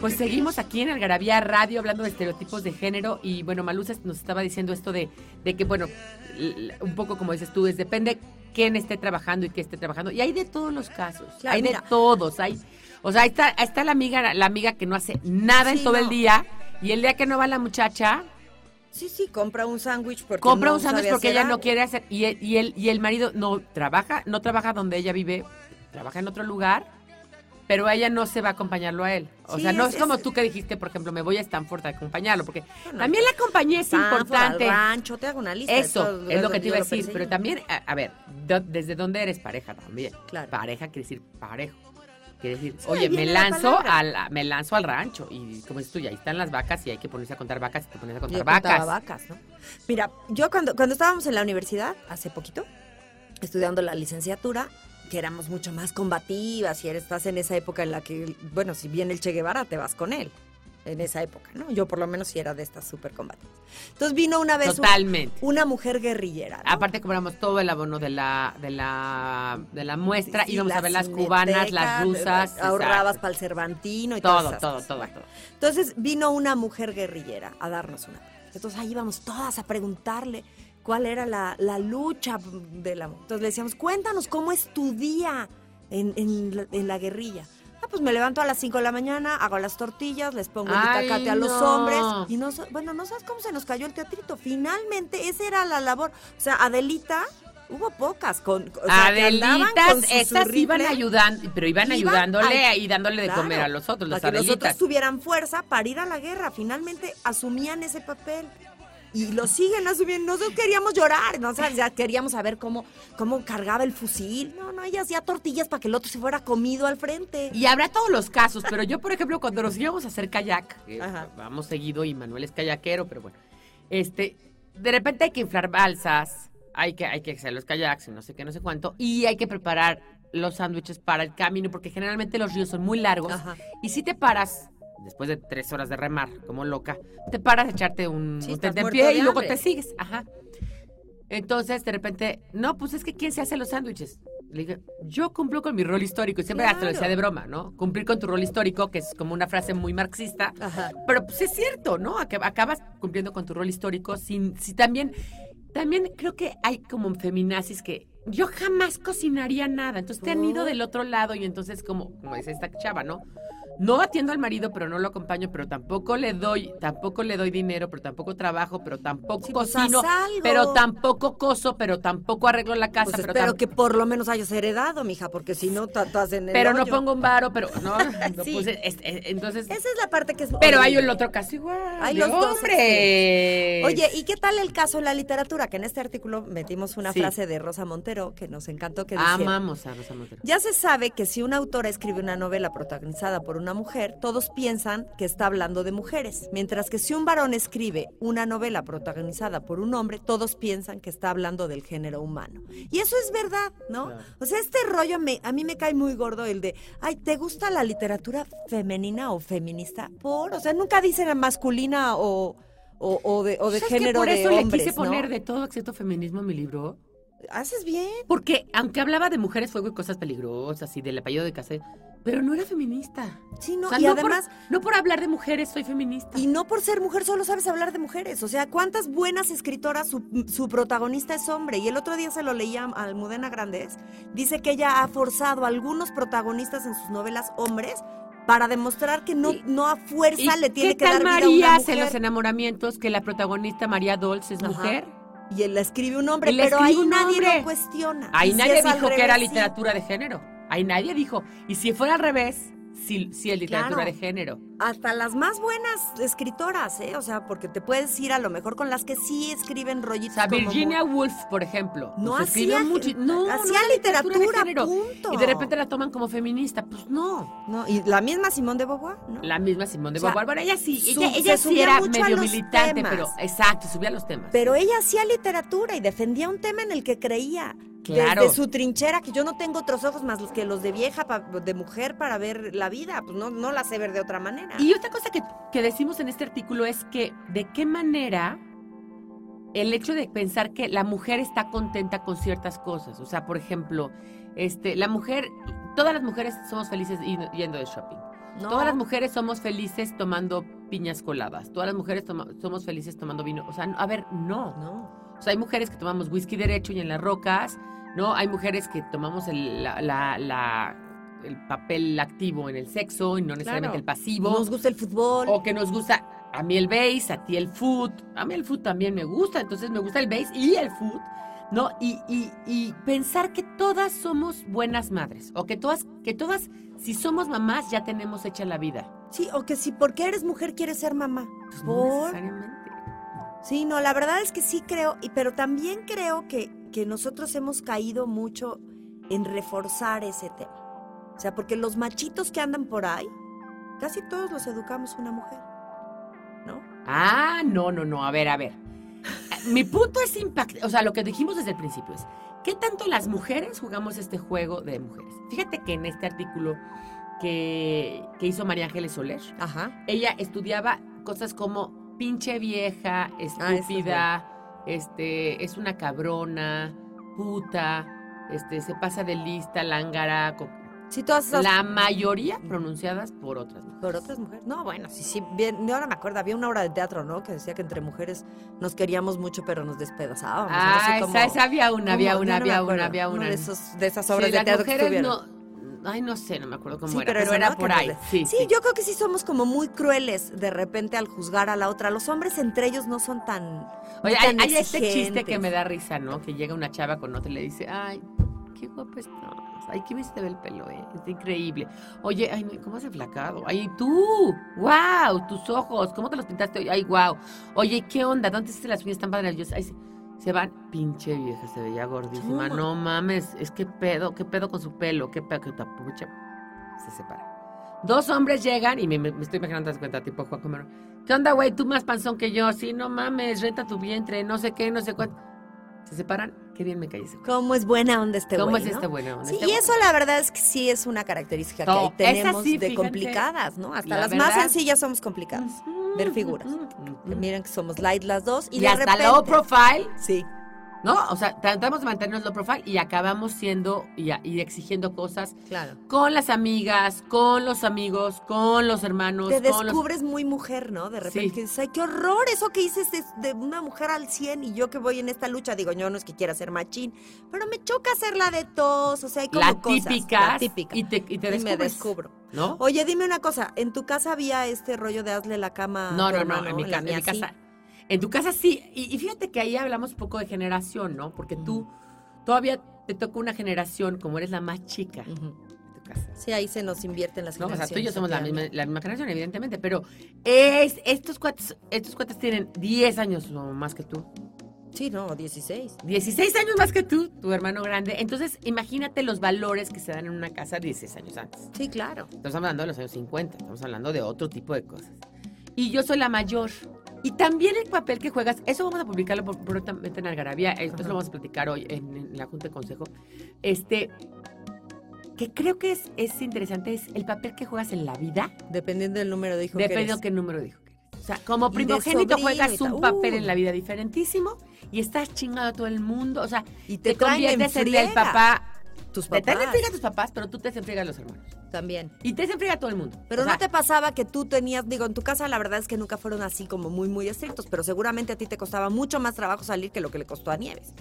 Pues seguimos aquí en Algarabía Radio hablando de estereotipos de género y bueno, Malusa nos estaba diciendo esto de, de que bueno, un poco como dices tú, es depende quién esté trabajando y qué esté trabajando. Y hay de todos los casos, Claro, hay de todos, hay, o sea, ahí está, ahí está la amiga, la amiga que no hace nada en todo el día y el día que no va la muchacha, Sí, sí, compra un sándwich porque compra no un sándwich porque ella no quiere hacer y el, y el y el marido no trabaja, no trabaja donde ella vive, trabaja en otro lugar, pero ella no se va a acompañarlo a él. O Sí, sea, no es- es, como es- tú que dijiste, por ejemplo, me voy a Stanford a acompañarlo, porque No, también la compañía es Stanford, importante. al rancho, te hago una lista. Eso es lo que te iba a decir, pero también, a, a ver, do- ¿desde dónde eres pareja también? Claro. Pareja quiere decir parejo. Quiere decir, Sí, oye, me la lanzo, al, me lanzo al rancho. Y como dices tú, ya ahí están las vacas y hay que ponerse a contar vacas y te pones a Yo contar contaba vacas. vacas, ¿no? Mira, yo cuando, cuando estábamos en la universidad, hace poquito, estudiando la licenciatura, que éramos mucho más combativas y estás en esa época en la que, bueno, si viene el Che Guevara, te vas con él. En esa época, ¿no? Yo por lo menos sí era de estas súper combativas. Entonces vino una vez un- Totalmente. una mujer guerrillera. ¿no? Aparte cobramos todo el abono de la de la de la muestra, Sí, íbamos a ver las cubanas, las rusas, Ahorrabas exacto. para el Cervantino y todo, todo, cosas. todo, Bueno, todo. Entonces vino una mujer guerrillera a darnos una. Entonces ahí íbamos todas a preguntarle cuál era la, la lucha de la... Entonces le decíamos, cuéntanos cómo es tu día en, en la guerrilla. Ah, pues me levanto a las 5 de la mañana, hago las tortillas, les pongo el itacate a los hombres. Y no, bueno, no sabes cómo se nos cayó el teatrito. Finalmente, esa era la labor. O sea, Adelita, hubo pocas. Con, o sea, que Adelitas, con esas iban ayudando, pero iban, Iban ayudándole y dándole de Claro, comer a los otros, las para que los otros adelitas. tuvieran fuerza para ir a la guerra. Finalmente asumían ese papel. Y lo siguen asumiendo. Nosotros queríamos llorar, ¿no? O sea, ya queríamos saber cómo, cómo cargaba el fusil. No, no, ella hacía tortillas para que el otro se fuera comido al frente. Y habrá todos los casos, pero yo, por ejemplo, cuando nos íbamos a hacer kayak, Ajá. vamos seguido y Manuel es kayakero, pero bueno, este, de repente hay que inflar balsas, hay que, hay que hacer los kayaks y no sé qué, no sé cuánto, y hay que preparar los sándwiches para el camino, porque generalmente los ríos son muy largos, Ajá. y si te paras, después de tres horas de remar, como loca, te paras a echarte un, Sí, un de y luego te sigues, ajá. Entonces, de repente, no, pues es que ¿quién se hace los sándwiches? Le dije, yo cumplo con mi rol histórico. Y siempre hasta lo decía Claro. de broma, ¿no? Cumplir con tu rol histórico, que es como una frase muy marxista. Ajá. Pero pues es cierto, ¿no? Ac- Acabas cumpliendo con tu rol histórico sin, si también, también creo que hay como feminazis que yo jamás cocinaría nada. Entonces te han ido del otro lado y entonces como, como dice esta chava, ¿no? No atiendo al marido, pero no lo acompaño, pero tampoco le doy, tampoco le doy dinero, pero tampoco trabajo, pero tampoco Sí, pues, cocino, pero tampoco coso, pero tampoco arreglo la casa, Pues pero, espero que por lo menos hayas heredado, mija, porque si no, estás en el pero no pongo un varo, pero no, no Sí. puse, es- es- entonces, Esa es la parte que es pero hay el otro caso igual. Hay los dos hombres. Oye, ¿y qué tal el caso en la literatura? Que en este artículo metimos una Sí. frase de Rosa Montero que nos encantó, que decía... amamos a Rosa Montero. Ya se sabe que si una autora escribe una novela protagonizada por una mujer, todos piensan que está hablando de mujeres, mientras que si un varón escribe una novela protagonizada por un hombre, todos piensan que está hablando del género humano. Y eso es verdad, ¿no? Claro. O sea, este rollo me- a mí me cae muy gordo el de, ay, ¿te gusta la literatura femenina o feminista? Por, o sea, nunca dicen masculina o, o, o de, o de ¿Sabes que género por de eso hombres, le quise ¿no? poner de todo excepto feminismo en mi libro? Haces bien. Porque aunque hablaba de mujeres, fuego y cosas peligrosas y del apellido de Casé, pero no era feminista. Sí, no, O sea, y no además, por, no por hablar de mujeres soy feminista. y no por ser mujer solo sabes hablar de mujeres. O sea, ¿cuántas buenas escritoras su, su protagonista es hombre? Y el otro día se lo leía a Almudena Grandes. Dice que ella ha forzado a algunos protagonistas en sus novelas hombres para demostrar que no, no a fuerza ¿Y le tiene ¿Qué que dar vida a una María en los enamoramientos que la protagonista María Dolce es Ajá. mujer? Y él la escribe un le pero ahí nadie lo cuestiona. Ahí si nadie dijo que era literatura de género. Ahí nadie dijo. Y si fuera al revés, sí, sí es literatura Claro. de género. Hasta las más buenas escritoras, ¿eh? O sea, porque te puedes ir a lo mejor con las que sí escriben O rollitos. sea, como Virginia Woolf, por ejemplo. No pues, escribió hacía, mucho- no, no hacía era literatura, de género. punto. Y de repente la toman como feminista. Pues no. No, y la misma Simón de Beauvoir, ¿no? La misma Simón de O sea, Beauvoir. Bueno, ella sí, ella, ella sí era medio militante, temas. pero exacto, subía los temas. Pero ella hacía literatura y defendía un tema en el que creía. Claro. Desde su trinchera, que yo no tengo otros ojos más que los de vieja, de mujer, para ver la vida. Pues no, no la sé ver de otra manera. Y otra cosa que, que decimos en este artículo es que de qué manera el hecho de pensar que la mujer está contenta con ciertas cosas. O sea, por ejemplo, este, la mujer, todas las mujeres somos felices yendo- de shopping. No. Todas las mujeres somos felices tomando piñas coladas. Todas las mujeres somos felices tomando vino. O sea, a ver, no. No. O sea, hay mujeres que tomamos whisky derecho y en las rocas, ¿no? Hay mujeres que tomamos el, la- la- la- el papel activo en el sexo y no necesariamente el pasivo. Nos gusta el fútbol. O que nos gusta a mí el bass, a ti el foot. A mí el foot también me gusta, entonces me gusta el bass y el foot. ¿No? Y, y- y pensar que todas somos buenas madres. O que todas, que todas, si somos mamás, ya tenemos hecha la vida. Sí, o que si porque eres mujer quieres ser mamá. Pues Por. necesariamente. Sí, no, la verdad es que sí creo, pero también creo que, que nosotros hemos caído mucho en reforzar ese tema. O sea, porque los machitos que andan por ahí, casi todos los educamos una mujer. ¿No? Ah, no, no, no. A ver, a ver. Mi punto es impactante. O sea, lo que dijimos desde el principio es, ¿qué tanto las mujeres jugamos este juego de mujeres? Fíjate que en este artículo que, que hizo María Ángeles Soler, Ajá. ella estudiaba cosas como pinche vieja, Ah, es estúpida, este, es una cabrona, puta, este, se pasa de lista, lángara, Sí, todas esas la mayoría pronunciadas por otras mujeres. por otras mujeres. No, bueno, sí, sí, bien, ahora me acuerdo, había una obra de teatro, ¿no? Que decía que entre mujeres nos queríamos mucho, pero nos despedazábamos. Ah, esa, esa había una, había una, había una, había una. de, esos, de esas obras Sí, de teatro que mujeres estuvieron. no, ay, no sé, no me acuerdo cómo Sí, era, pero pero, era por ahí. Sí, Sí, sí. yo creo que sí somos como muy crueles de repente al juzgar a la otra. Los hombres entre ellos no son tan. Oye, no hay, tan hay este chiste que me da risa, ¿no? Que llega una chava con otra y le dice, ay, qué guapa estás. Ay, qué bien se te ve el pelo, ¿eh? Es increíble. Oye, ay, ¿cómo has enflacado? Ay, tú, wow, tus ojos, ¿cómo te los pintaste hoy? Ay, wow. Oye, ¿qué onda? ¿Dónde hiciste las uñas tan padres? Yo, ay, se, se van, pinche vieja, se veía gordísima. No. No mames, es que pedo, qué pedo con su pelo, qué pedo, que pucha. Se separa. Dos hombres llegan y me estoy imaginando, te das cuenta, tipo Juan Comero. ¿Qué onda, güey? Tú más panzón que yo. Sí, no mames, renta tu vientre, no sé qué, no sé cuánto. Se separan, qué bien me güey. ¿Cómo es buena onda este ¿Cómo güey, es ¿no? este bueno? Sí, y eso la verdad es que sí es una característica que No, ahí tenemos sí, de complicadas, ¿no? Hasta La las más verdad. sencillas somos complicadas. ver figuras. Miren que somos light las dos y, Y, de hasta repente, low profile, Sí. ¿No? O sea, tratamos de mantenernos low profile y acabamos siendo y, a- y exigiendo cosas Claro. con las amigas, con los amigos, con los hermanos, Te con los... descubres muy mujer, ¿no? De repente Sí. que dices, ay, qué horror, eso que dices de, de una mujer al 100 y yo que voy en esta lucha, digo, yo no es que quiera ser machín, pero me choca hacer la de tos, o sea, hay como La cosas. típica, La típica. y te, y te Y me descubres, descubro. ¿no? Oye, dime una cosa, ¿en tu casa había este rollo de hazle la cama a No, no, no, hermano? en mi, en mi sí. casa. En tu casa sí. Y, y fíjate que ahí hablamos un poco de generación, ¿no? Porque tú todavía te toca una generación, como eres la más chica de tu casa. Sí, ahí se nos invierten las No, o sea, tú y yo somos la misma, efectivamente. la misma generación, evidentemente, pero es, estos, cuates, estos cuates tienen 10 años más que tú. Sí, no, 16. 16 años más que tú, tu hermano grande. Entonces, imagínate los valores que se dan en una casa 16 años antes. Sí, claro. Estamos hablando de los años 50, estamos hablando de otro tipo de cosas. Y yo soy la mayor. Y también el papel que juegas, eso vamos a publicarlo prontamente en Algarabía, esto lo vamos a platicar hoy en, en la Junta de Consejo. Este, que creo que es, es interesante, es el papel que juegas en la vida, Dependiendo del número de hijos que dependiendo eres. qué número dijo que eres. O sea, como de primogénito juegas un papel Uh. en la vida diferentísimo y estás chingado a todo el mundo. O sea, Y te, te conviertes en el papá. Tus Te papás friega a tus papás, pero tú te desenfriegas a los hermanos. también. Y te desenfriega a todo el mundo. Pero O sea, no te pasaba que tú tenías, digo, en tu casa la verdad es que nunca fueron así como muy, muy estrictos, pero seguramente a ti te costaba mucho más trabajo salir que lo que le costó a Nieves.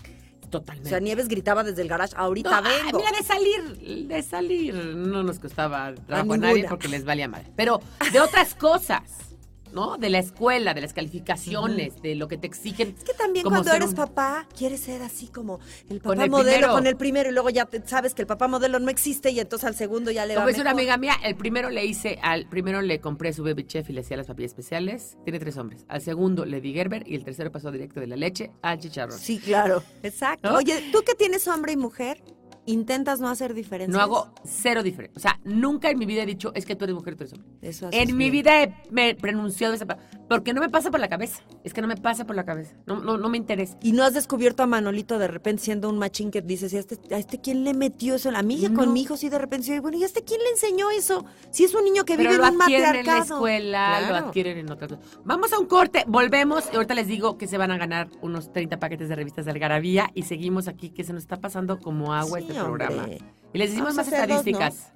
O Totalmente. sea, Nieves gritaba desde el garage, ahorita No, ay, vengo. mira, de salir, de salir, no nos costaba trabajo a, ninguna. nadie porque les valía madre. Pero de otras cosas, ¿no? De la escuela, de las calificaciones, de lo que te exigen. Es que también como cuando eres un- papá, quieres ser así como el Con papá el modelo primero. con el primero y luego ya te- sabes que el papá modelo no existe y entonces al segundo ya le va Como dice una amiga mía, el primero le hice, al primero le compré su baby chef y le hacía las papillas especiales. Tiene tres hombres. Al segundo le di Gerber y el tercero pasó directo de la leche al chicharrón. Sí, claro. Exacto. ¿No? Oye, tú que tienes hombre y mujer, intentas no hacer diferencias. No hago cero diferencia. O sea, nunca en mi vida he dicho, es que tú eres mujer, tú eres hombre. Eso En mi vida he me he pronunciado esa palabra. Porque no me pasa por la cabeza. Es que no me pasa por la cabeza. No, no, no me interesa. Y no has descubierto a Manolito de repente siendo un machín que dices, ¿y a este, a este quién le metió eso? A mí con No. mi hijo sí de repente, sí, bueno, ¿y a este quién le enseñó eso? Si es un niño que Pero vive lo en un adquieren en la matriarcado. escuela, lo adquieren en otras. Vamos a un corte, volvemos y ahorita les digo que se van a ganar unos 30 paquetes de revistas de Algarabía y seguimos aquí que se nos está pasando como agua Sí, este hombre. programa. Y les decimos Vamos más hacer dos, ¿no? estadísticas.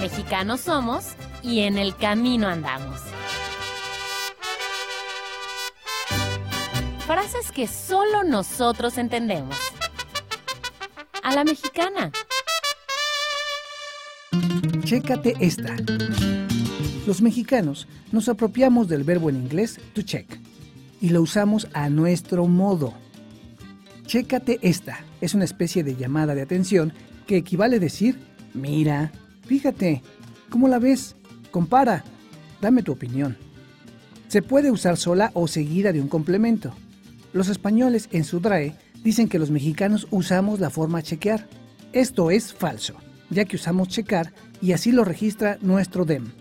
Mexicanos somos y en el camino andamos. Frases que solo nosotros entendemos. A la mexicana. Chécate esta. Los mexicanos nos apropiamos del verbo en inglés to check y lo usamos a nuestro modo. Chécate esta es una especie de llamada de atención que equivale a decir, mira, fíjate, ¿cómo la ves? Compara, dame tu opinión. Se puede usar sola o seguida de un complemento. Los españoles en su DRAE dicen que los mexicanos usamos la forma chequear. Esto es falso, ya que usamos checar y así lo registra nuestro DEM.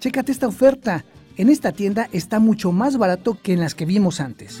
Chécate esta oferta. En esta tienda está mucho más barato que en las que vimos antes.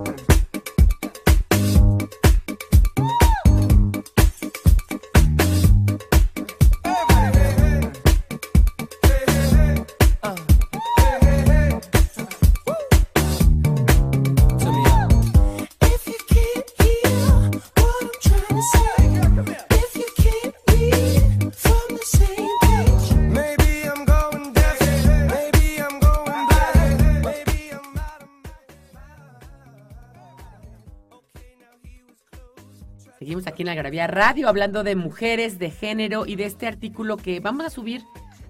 Seguimos aquí en Algarabía Radio hablando de mujeres, de género y de este artículo que vamos a subir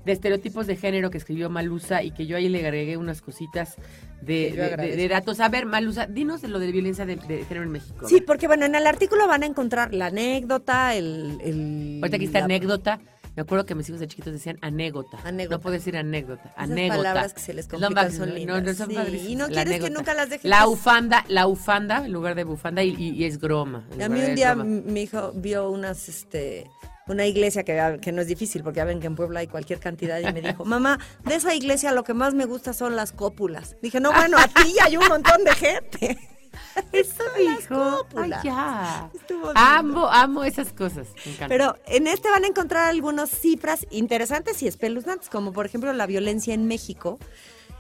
de estereotipos de género que escribió Malusa y que yo ahí le agregué unas cositas de, datos. A ver, Malusa, dinos de lo de violencia de, género en México. Sí, porque bueno, en el artículo van a encontrar la anécdota, el... el Ahorita aquí está la- anécdota. Me acuerdo que mis hijos de chiquitos decían anécdota. Anécdota. No puedo decir anécdota. Esas anécdota. palabras que se les complican son lindas. no, son Sí, padrísimas. y no La quieres que nunca las dejes. La ufanda, la ufanda, en lugar de bufanda, y, y- y es groma. A mí un día mi hijo vio unas, este, una iglesia que, que no es difícil, porque ya ven que en Puebla hay cualquier cantidad, y me dijo, mamá, de esa iglesia lo que más me gusta son las cópulas. Dije, no, bueno, aquí hay un montón de gente. Eso dijo. Ay, ya. Amo, amo esas cosas. Me encanta. Pero en este van a encontrar algunas cifras interesantes y espeluznantes, como por ejemplo la violencia en México.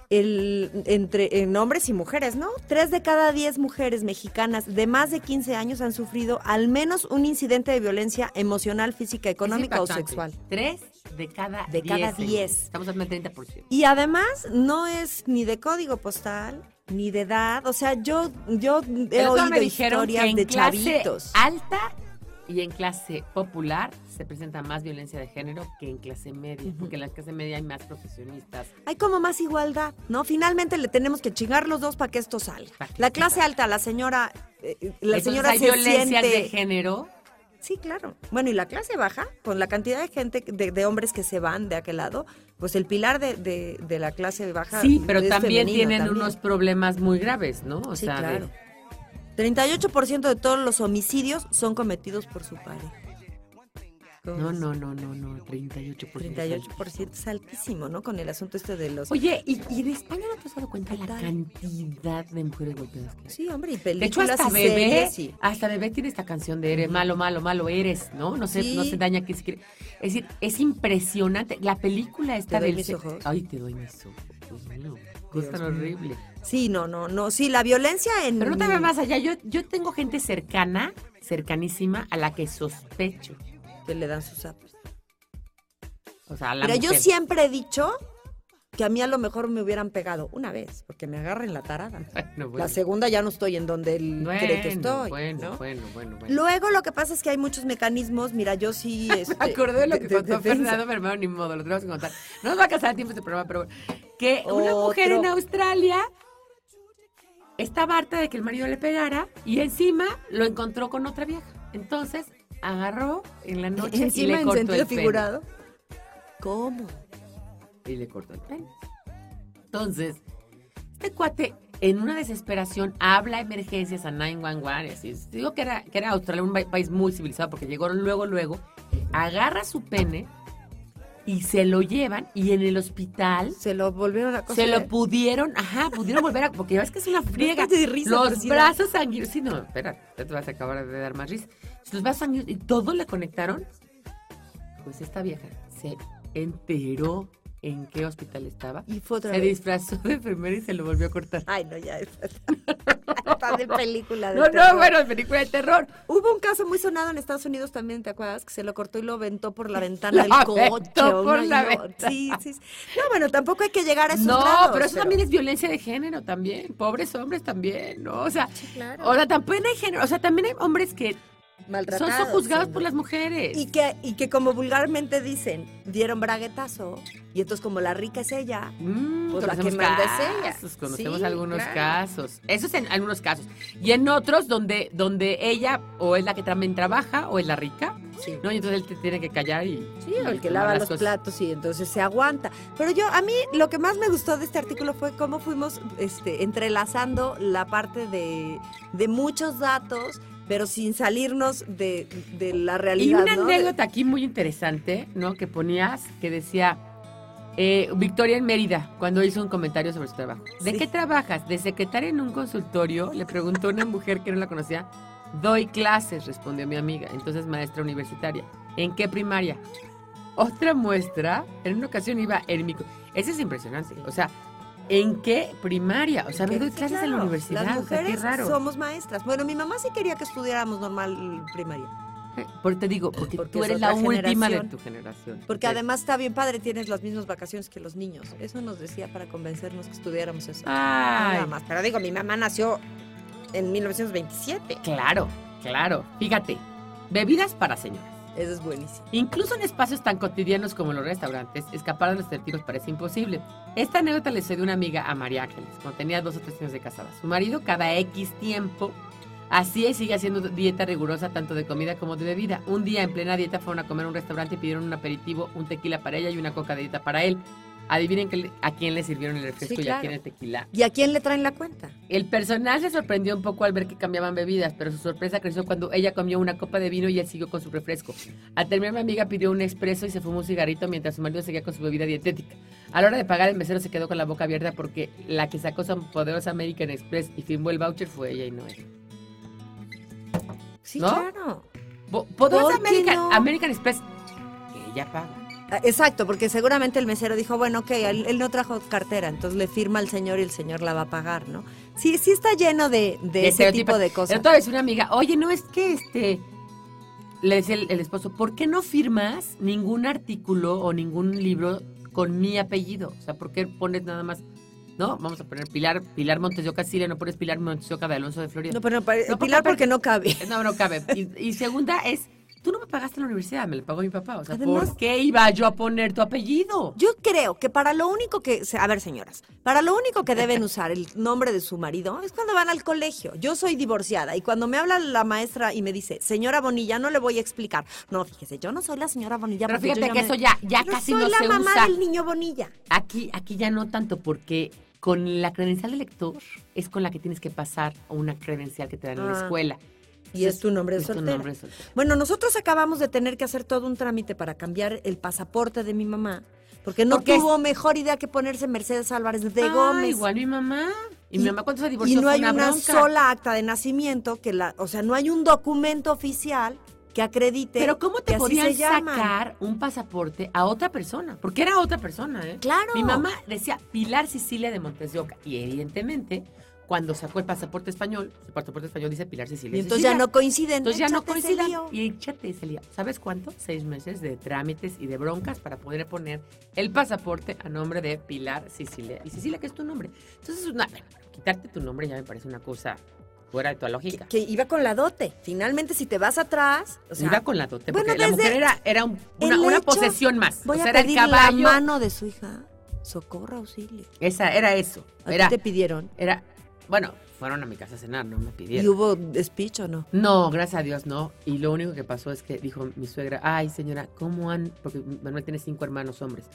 El, entre en hombres y mujeres, ¿no? Tres de cada diez mujeres mexicanas de más de 15 años han sufrido al menos un incidente de violencia emocional, física, económica o sexual. Tres de cada De cada diez, diez. señor. Estamos hablando del 30%. Y además no es ni de código postal, ni de edad. O sea, yo, yo he oído me dijeron que historias en de clase chavitos. alta y en clase popular se presenta más violencia de género que en clase media, porque en la clase media hay más profesionistas. Hay como más igualdad, ¿no? Finalmente le tenemos que chingar los dos para que esto salga. Que La clase salga. alta, la señora, eh, la Entonces señora hay se violencias siente de género Sí, claro. Bueno, y la clase baja, con la cantidad de gente, de, de hombres que se van de aquel lado, pues el pilar de, de- de la clase baja. Sí, pero también tienen también. unos problemas muy graves, ¿no? O Sí, sea, claro. 38% de todos los homicidios son cometidos por su pareja. ¿Cómo no, no, no, no, no, 38%. 38% es altísimo, ¿no? Con el asunto este de los... Oye, ¿y, y en España no te has dado cuenta ¿Qué la cantidad de mujeres golpeadas que hay? Sí, hombre, y De películas hecho, hasta y bebé, series hasta bebé tiene esta canción de eres malo, malo, malo, eres, ¿no? No se, no se daña que se quiere. Es decir, es impresionante. La película esta doy del mis ojos. Ay, te doy mis ojos. Cosa mío. horrible. Sí, no, no, no. Sí, la violencia en... Pero no te vayas más allá. Yo, yo tengo gente cercana, cercanísima, a la que sospecho. Que le dan sus zapos. O sea, la Pero yo mujer. siempre he dicho que a mí a lo mejor me hubieran pegado una vez, porque me agarren la tarada. Bueno, bueno. La segunda ya no estoy en donde él Bueno, cree que estoy. Bueno, ¿no? bueno, bueno, bueno. Luego lo que pasa es que hay muchos mecanismos. Mira, yo sí. Este, Me acordé de lo que contó defensa. Fernando, pero hermano, ni modo, lo tenemos que contar. No nos va a casar a tiempo este programa, pero bueno. Que una mujer en Australia estaba harta de que el marido le pegara y encima lo encontró con otra vieja. Entonces agarró en la noche y Encima le en cortó sentido el pene. figurado. ¿Cómo? Y le cortó el pene. Entonces, este cuate, en una desesperación, habla a emergencias a 911. y Así, digo que era, que era Australia, un pa- país muy civilizado, porque llegaron luego, luego, agarra su pene y se lo llevan y en el hospital Se lo volvieron a se lo pudieron, ajá, pudieron volver a, porque ya ves que es una friega. de risa, los brazos sanguíneos, sí, no, espera, ya te vas a acabar de dar más risa. Los brazos sanguíneos y todo le conectaron. Pues esta vieja se enteró en qué hospital estaba. Y fue otra Se vez. disfrazó de enfermera y se lo volvió a cortar. Ay, no, ya. Está, está de película. De No, no, bueno, película de terror. Hubo un caso muy sonado en Estados Unidos también, ¿te acuerdas? Que se lo cortó y lo aventó por la ventana del coche. por la no, ventana. Sí, sí. sí. No, bueno, tampoco hay que llegar a esos No, grados, pero eso también es violencia de género también. Pobres hombres también, ¿no? O sea, claro. o sea, también hay género, o sea, también hay hombres que son Maltratados, sojuzgados sí. por las mujeres. Y que, y que como vulgarmente dicen, dieron braguetazo, y entonces como la rica es ella, Mm, Pues la que manda es ella. Conocemos Sí, algunos claro. casos. Eso es en algunos casos. Y en otros donde, donde ella o es la que también trabaja o es la rica, sí. ¿no? Y entonces él te tiene que callar y... Sí, o el que lava los cosas. platos y entonces se aguanta. Pero yo, a mí lo que más me gustó de este artículo fue cómo fuimos este, entrelazando la parte de, de muchos datos, pero sin salirnos de, de la Y realidad. una ¿no? Anécdota aquí muy interesante, ¿no? Que ponías, que decía, eh, Victoria en Mérida, cuando hizo un comentario sobre su trabajo. ¿De Sí. qué trabajas? De secretaria en un consultorio, le preguntó una mujer que no la conocía. Doy clases, respondió mi amiga, entonces maestra universitaria. ¿En qué primaria? Otra muestra, en una ocasión iba en mi... co- Ese es impresionante, o sea, ¿en qué primaria? O sea, me doy clases en la universidad, Las o sea, mujeres qué raro. somos maestras. Bueno, mi mamá sí quería que estudiáramos normal primaria. Porque te digo, porque, Porque tú es eres la última de tu generación. Porque además está bien padre, tienes las mismas vacaciones que los niños. Eso nos decía para convencernos que estudiáramos eso. Ay, Nada más. Pero digo, mi mamá nació en 1927. Claro, claro. Fíjate, bebidas para señoras. Eso es buenísimo. Incluso en espacios tan cotidianos como los restaurantes, escapar de los estereotipos parece imposible. Esta anécdota le sucedió una amiga a María Ángeles, cuando tenía dos o tres años de casada. Su marido cada X tiempo hacía y sigue haciendo dieta rigurosa tanto de comida como de bebida. Un día en plena dieta fueron a comer a un restaurante y pidieron un aperitivo, un tequila para ella y una coca de dieta para él. Adivinen que a quién le sirvieron el refresco Sí, y a quién el tequila. ¿Y a quién le traen la cuenta? El personal se sorprendió un poco al ver que cambiaban bebidas, pero su sorpresa creció cuando ella comió una copa de vino y él siguió con su refresco. Al terminar, mi amiga pidió un expreso y se fumó un cigarrito mientras su marido seguía con su bebida dietética. A la hora de pagar, el mesero se quedó con la boca abierta porque la que sacó su poderosa American Express y firmó el voucher fue ella y no él. Sí, ¿No? claro. Bo- Poderosa ¿Por qué American, no? American Express, que ella paga. Ah, Exacto, porque seguramente el mesero dijo, bueno, ok, él, él no trajo cartera, entonces le firma al señor y el señor la va a pagar, ¿no? Sí, sí está lleno de, de ese tipo de cosas. Todavía es una amiga, oye, no es que este. Le decía el, el esposo, ¿por qué no firmas ningún artículo o ningún libro con mi apellido? O sea, ¿por qué pones nada más? No, vamos a poner Pilar, Pilar Montes de Oca, Siria, no pones Pilar Montes de Oca de Alonso de Florida. No, pero no, No, Pilar porque- porque no cabe. No, no cabe. Y, y segunda es, tú no me pagaste la universidad, me la pagó mi papá. O sea, Además- ¿por qué iba yo a poner tu apellido? Yo creo que para lo único que, a ver señoras, para lo único que deben usar el nombre de su marido es cuando van al colegio. Yo soy divorciada y cuando me habla la maestra y me dice, señora Bonilla, no le voy a explicar. No, fíjese, yo no soy la señora Bonilla. Pero fíjate que me- eso ya, ya Yo casi soy no la se mamá usa. del niño Bonilla. Aquí, aquí ya no tanto, porque con la credencial de lector es con la que tienes que pasar a una credencial que te dan en la Ah. escuela. Y es tu nombre de soltera. nombre de soltera. Bueno, nosotros acabamos de tener que hacer todo un trámite para cambiar el pasaporte de mi mamá, porque no Porque tuvo mejor idea que ponerse Mercedes Álvarez de Ah, Gómez. igual mi mamá. Y, Y- mi mamá cuando se Y divorció no hay una, una sola acta de nacimiento que la, o sea, no hay un documento oficial que acredite. Pero ¿cómo te podían sacar un pasaporte a otra persona? Porque era otra persona, ¿eh? Claro. Mi mamá decía Pilar Sicilia de Montes de Oca. Y evidentemente, cuando sacó el pasaporte español, el pasaporte español dice Pilar Sicilia. Y entonces Sicilia. ya no coinciden. Entonces ya no coinciden. Y échate ese lío. ¿Sabes cuánto? Seis meses de trámites y de broncas para poder poner el pasaporte a nombre de Pilar Sicilia. Y Sicilia, que es tu nombre. Entonces, una- bueno, quitarte tu nombre ya me parece una cosa fuera de tu lógica. Que iba con la dote. Finalmente, si te vas atrás, o sea, Iba con la dote, bueno, porque la desde mujer era, era un- una, posesión más. voy o sea, a era el pedir caballo. la mano de su hija. Socorro, auxilio. Esa, era eso. ¿A ti Era, te pidieron? era, bueno, fueron a mi casa a cenar, no me ¿Y pidieron. hubo speech o no? No, gracias a Dios, no. Y lo único que pasó es que dijo mi suegra, ay señora, ¿cómo han, porque Manuel tiene cinco hermanos hombres,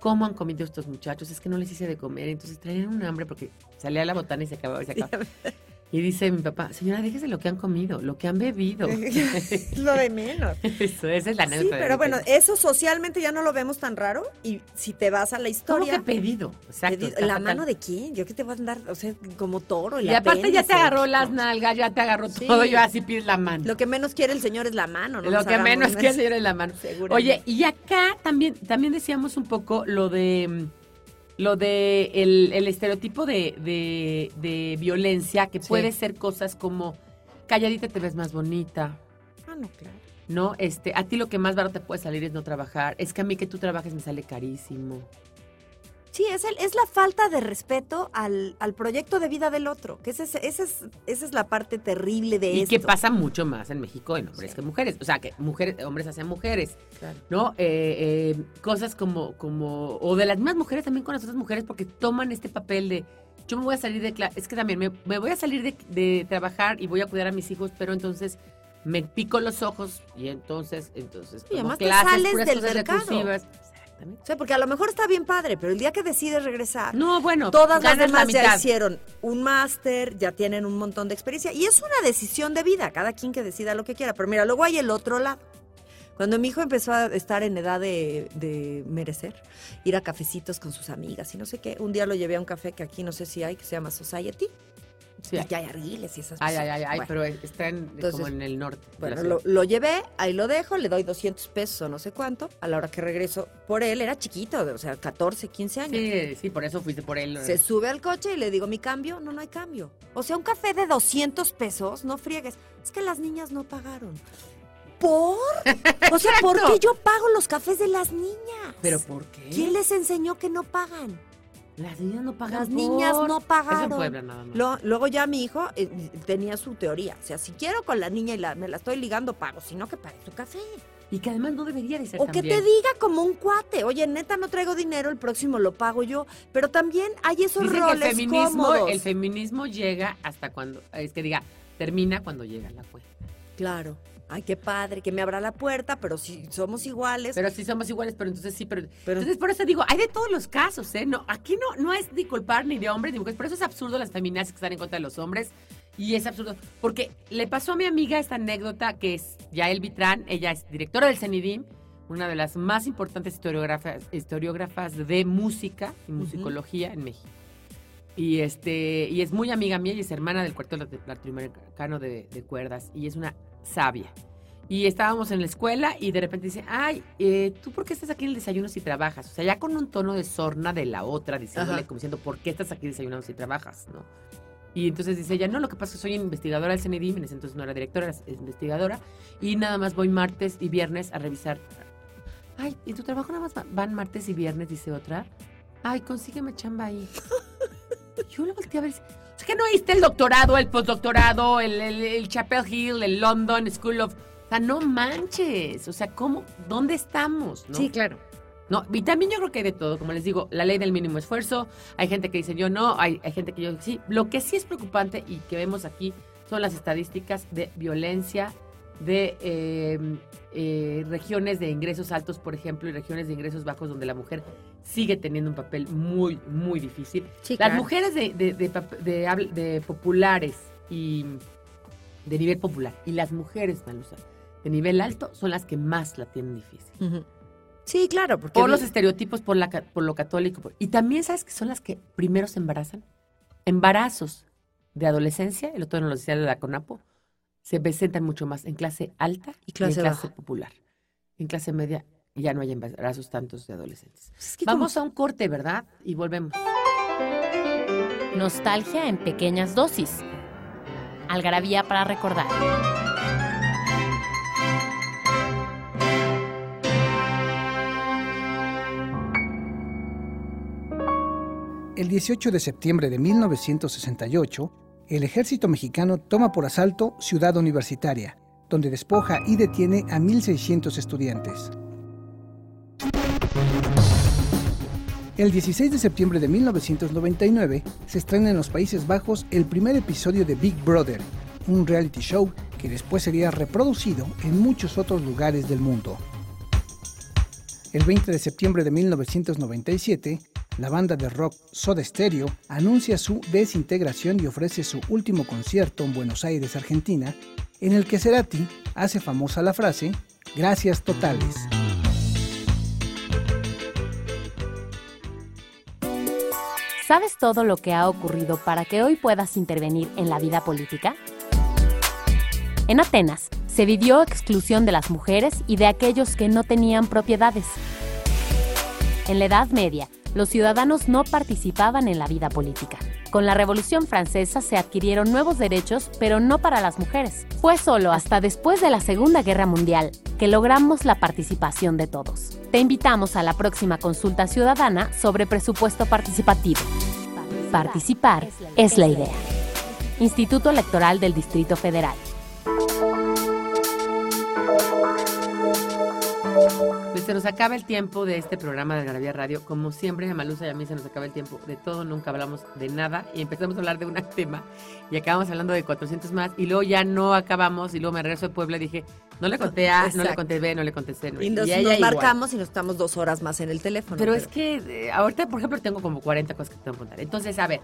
¿cómo han comido estos muchachos? Es que no les hice de comer, entonces traían un hambre porque salía la botana y se acababa y se acababa. Y dice mi papá, señora, déjese lo que han comido, lo que han bebido. Lo de menos. Eso, esa es la Sí, anécdota. de pero bueno, eso socialmente ya no lo vemos tan raro. Y si te vas a la ¿Cómo historia. que pedido? Exacto. pedido- ¿La fatal. mano de quién? Yo que te voy a andar, o sea, como toro. Y aparte ya te agarró las nalgas, ya te agarró Sí. todo, yo así pides la mano. Lo que menos quiere el señor es la mano, ¿no? Lo nos que menos quiere señor es la mano. Seguramente. Oye, y acá también, también decíamos un poco lo de mm, lo de el, el estereotipo de, de- de violencia, que Sí. puede ser cosas como calladita te ves más bonita, Ah, no, claro. ¿no? Este, a ti lo que más barato te puede salir es no trabajar. Es que a mí que tú trabajes me sale carísimo. Sí, es, el, es la falta de respeto al, al proyecto de vida del otro. Que ese es, ese es, esa es la parte terrible de Y esto. que pasa mucho más en México en hombres Sí. que mujeres. O sea, que mujeres, hombres hacia mujeres. Claro. ¿no? Eh, eh, cosas como, como, o de las mismas mujeres también con las otras mujeres, porque toman este papel de, yo me voy a salir de es que también me, me voy a salir de, de trabajar y voy a cuidar a mis hijos, pero entonces me pico los ojos y entonces, entonces, Y además te clases, sales puras del mercado. Exactamente. O sea, porque a lo mejor está bien padre, pero el día que decides regresar, No, bueno, todas las ganas la demás ya hicieron un máster, ya tienen un montón de experiencia. Y es una decisión de vida, cada quien que decida lo que quiera. Pero mira, luego hay el otro lado. Cuando mi hijo empezó a estar en edad de, de merecer, ir a cafecitos con sus amigas y no sé qué, un día lo llevé a un café que aquí no sé si hay, que se llama Society. Sí, y ya hay arguiles y esas cosas. ay, ay, ay, Bueno. pero está en, Entonces, como en el norte. Bueno, lo, llevé, ahí lo dejo, le doy 200 pesos o no sé cuánto. A la hora que regreso por él, era chiquito, o sea, 14, 15 años. Sí, sí, por eso fuiste por él. Se sube al coche y le digo, ¿mi cambio? No, no hay cambio. O sea, un café de 200 pesos, no friegues. Es que las niñas no pagaron. ¿Por? O sea, ¿por qué yo pago los cafés de las niñas? ¿Pero por qué? ¿Quién les enseñó que no pagan? Las niñas no pagan Las niñas por- no pagaron. en Puebla nada más. Lo- luego ya mi hijo eh, tenía su teoría. O sea, si quiero con la niña y la, me la estoy ligando, pago. Si no, que pague su café. Y que además no debería de ser O que te diga como un cuate, oye, neta, no traigo dinero, el próximo lo pago yo. Pero también hay esos Dicen que el roles feminismo, cómodos. el feminismo llega hasta cuando, es que diga, termina cuando llega la cuenta. Claro. Ay, qué padre, que me abra la puerta, pero si somos iguales. Pero sí somos iguales, pero entonces sí, pero, Pero- entonces por eso digo, hay de todos los casos, ¿eh? No, aquí no, no es ni culpar ni de hombres ni mujeres, por eso es absurdo las feminazis que están en contra de los hombres. Y es absurdo, porque le pasó a mi amiga esta anécdota que es Yael Vitrán, ella es directora del CENIDIM, una de las más importantes historiógrafas, historiógrafas de música y musicología en México. Y este y es muy amiga mía y es hermana del cuarto lat- latinoamericano de, de cuerdas y es una sabia. Y estábamos en la escuela y de repente dice, ay, eh, ¿tú por qué estás aquí en el desayuno si trabajas? O sea, ya con un tono de sorna de la otra, diciéndole, Ajá. como diciendo, ¿por qué estás aquí desayunando si trabajas? ¿no? Y entonces dice ella, no, lo que pasa es que soy investigadora del en ese entonces no era directora, era investigadora, y nada más voy martes y viernes a revisar. Ay, ¿y tu trabajo nada más va- van martes y viernes? Dice otra. Ay, consígueme chamba ahí. Yo lo volteé a ver. Sea, que no oíste el doctorado, el postdoctorado, el, el, el Chapel Hill, el London School of O sea, no manches. O sea, ¿cómo? ¿Dónde estamos? no? Sí, claro. No, y también yo creo que hay de todo, como les digo, la ley del mínimo esfuerzo, hay gente que dice yo no, hay, hay gente que yo sí. Lo que sí es preocupante y que vemos aquí son las estadísticas de violencia de eh, eh, regiones de ingresos altos, por ejemplo, y regiones de ingresos bajos donde la mujer sigue teniendo un papel muy, muy difícil. Sí, Las claro. mujeres de, de- de de de populares y de nivel popular y las mujeres, Malusa, de nivel alto son las que más la tienen difícil. Sí, claro, porque Por los estereotipos, por, la, por lo católico. por- y también, ¿sabes que son las que primero se embarazan? Embarazos de adolescencia, el otro nos lo decía la CONAPO, se presentan mucho más en clase alta Y clase en clase baja. popular. En clase media ya no hay embarazos tantos de adolescentes. Es que Vamos a un corte, ¿verdad? Y volvemos. Nostalgia en pequeñas dosis. Algarabía para recordar. El 18 de septiembre de 1968, el ejército mexicano toma por asalto Ciudad Universitaria, donde despoja y detiene a 1.600 estudiantes. El 16 de septiembre de 1999 se estrena en los Países Bajos el primer episodio de Big Brother, un reality show que después sería reproducido en muchos otros lugares del mundo. El 20 de septiembre de 1997, la banda de rock Soda Stereo anuncia su desintegración y ofrece su último concierto en Buenos Aires, Argentina, en el que Cerati hace famosa la frase Gracias totales. ¿Sabes todo lo que ha ocurrido para que hoy puedas intervenir en la vida política? En Atenas se vivió exclusión de las mujeres y de aquellos que no tenían propiedades. En la Edad Media, los ciudadanos no participaban en la vida política. Con la Revolución Francesa se adquirieron nuevos derechos, pero no para las mujeres. Fue solo hasta después de la Segunda Guerra Mundial que logramos la participación de todos. Te invitamos a la próxima consulta ciudadana sobre presupuesto participativo. Participar es la idea. Instituto Electoral del Distrito Federal. Pues se nos acaba el tiempo de este programa de Algarabía Radio. Como siempre, a Malusa y a mí se nos acaba el tiempo de todo, nunca hablamos de nada y empezamos a hablar de un tema y acabamos hablando de 400 más y luego ya no acabamos y luego me regreso de Puebla y dije, no le conté A, no le conté B, no le conté C. no- Y nos, ella nos igual. marcamos y nos estamos dos horas más en el teléfono. Pero es que eh, ahorita, por ejemplo, tengo como 40 cosas que te tengo que contar. Entonces, a ver,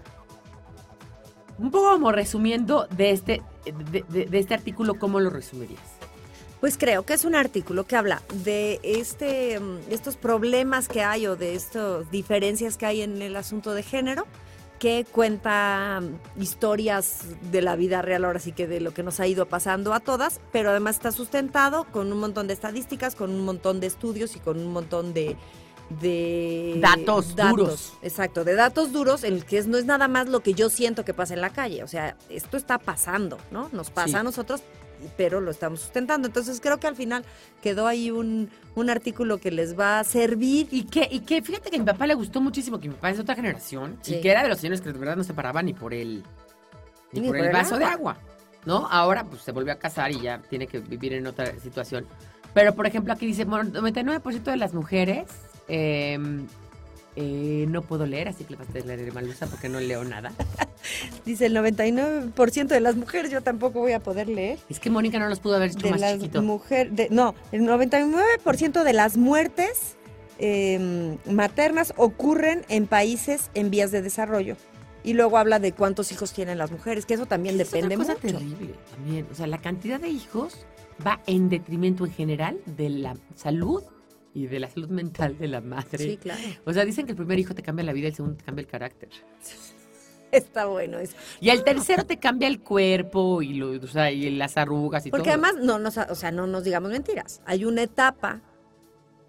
un poco como resumiendo de este, de, de- de este artículo, ¿cómo lo resumirías? Pues creo que es un artículo que habla de este, mm, estos problemas que hay o de estas diferencias que hay en el asunto de género, que cuenta mm, historias de la vida real, ahora sí que de lo que nos ha ido pasando a todas, pero además está sustentado con un montón de estadísticas, con un montón de estudios y con un montón de... de Datos duros. Exacto, de datos duros, en el que es- no es nada más lo que yo siento que pasa en la calle, o sea, esto está pasando, ¿no? Nos pasa Sí. a nosotros, pero lo estamos sustentando. Entonces creo que al final quedó ahí un, un artículo que les va a servir. Y que, y que fíjate que a mi papá le gustó muchísimo, que mi papá es de otra generación, Sí. y que era de los señores que de verdad no se paraban ni por el, ni Ni por por el vaso de agua. agua, ¿no? Ahora pues se volvió a casar y ya tiene que vivir en otra situación. Pero, por ejemplo, aquí dice, bueno, 99% de las mujeres eh, eh, no puedo leer, así que le vas a leer Malusa porque no leo nada. Dice el 99% de las mujeres, yo tampoco voy a poder leer. Es que Mónica no los pudo haber hecho De más las chiquito. mujeres, no, el 99% de las muertes eh, maternas ocurren en países en vías de desarrollo. Y luego habla de cuántos hijos tienen las mujeres, que eso también Es otra depende cosa mucho. terrible también. O sea, la cantidad de hijos va en detrimento en general de la salud y de la salud mental de la madre. Sí, claro. O sea, dicen que el primer hijo te cambia la vida, el segundo te cambia el carácter. Está bueno eso. Y el tercero te cambia el cuerpo y, lo, o sea, y las arrugas y Porque todo. además, no nos, o sea, no nos digamos mentiras. Hay una etapa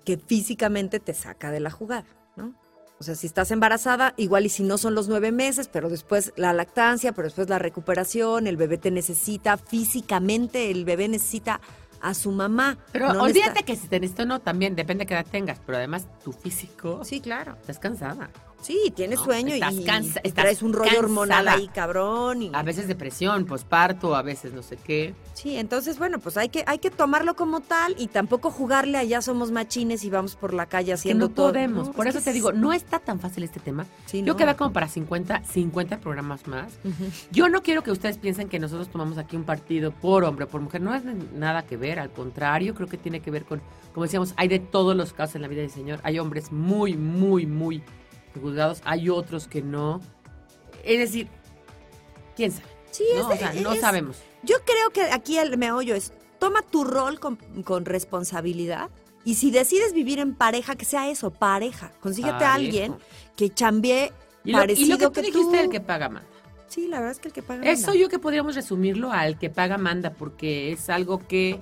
que físicamente te saca de la jugada, ¿no? O sea, si estás embarazada, igual y si no son los nueve meses, pero después la lactancia, pero después la recuperación, el bebé te necesita físicamente, el bebé necesita a su mamá. Pero no olvídate que si tenés esto no, también depende de qué edad tengas. Pero además, tu físico, Sí, claro. estás cansada. Sí, tienes ¿no? sueño Estás y, cansa- y estás traes un rollo hormonal cansada. ahí cabrón. Y, A veces depresión, posparto, a veces no sé qué. sí, entonces, bueno, pues hay que, hay que tomarlo como tal y tampoco jugarle a ya somos machines y vamos por la calle Que haciendo no todo. podemos. No, Por es eso que te digo, es- no está tan fácil este tema. Sí, Yo no. queda como para 50, 50 programas más. Yo no quiero que ustedes piensen que nosotros tomamos aquí un partido por hombre, por mujer. No es nada que ver, al contrario, creo que tiene que ver con, como decíamos, hay de todos los casos en la vida del Señor. Hay hombres muy, muy, muy juzgados, hay otros que no. Es decir, quién sabe. Sí, ¿no? es- O sea, no sabemos. Yo creo que aquí el meollo es, toma tu rol con, con responsabilidad y si decides vivir en pareja, que sea eso, pareja. Consíguete a alguien que chambee Y lo, y parecido lo que tú que dijiste, el que paga manda. Sí, la verdad es que el que paga Eso manda. yo que podríamos resumirlo al que paga manda, porque es algo que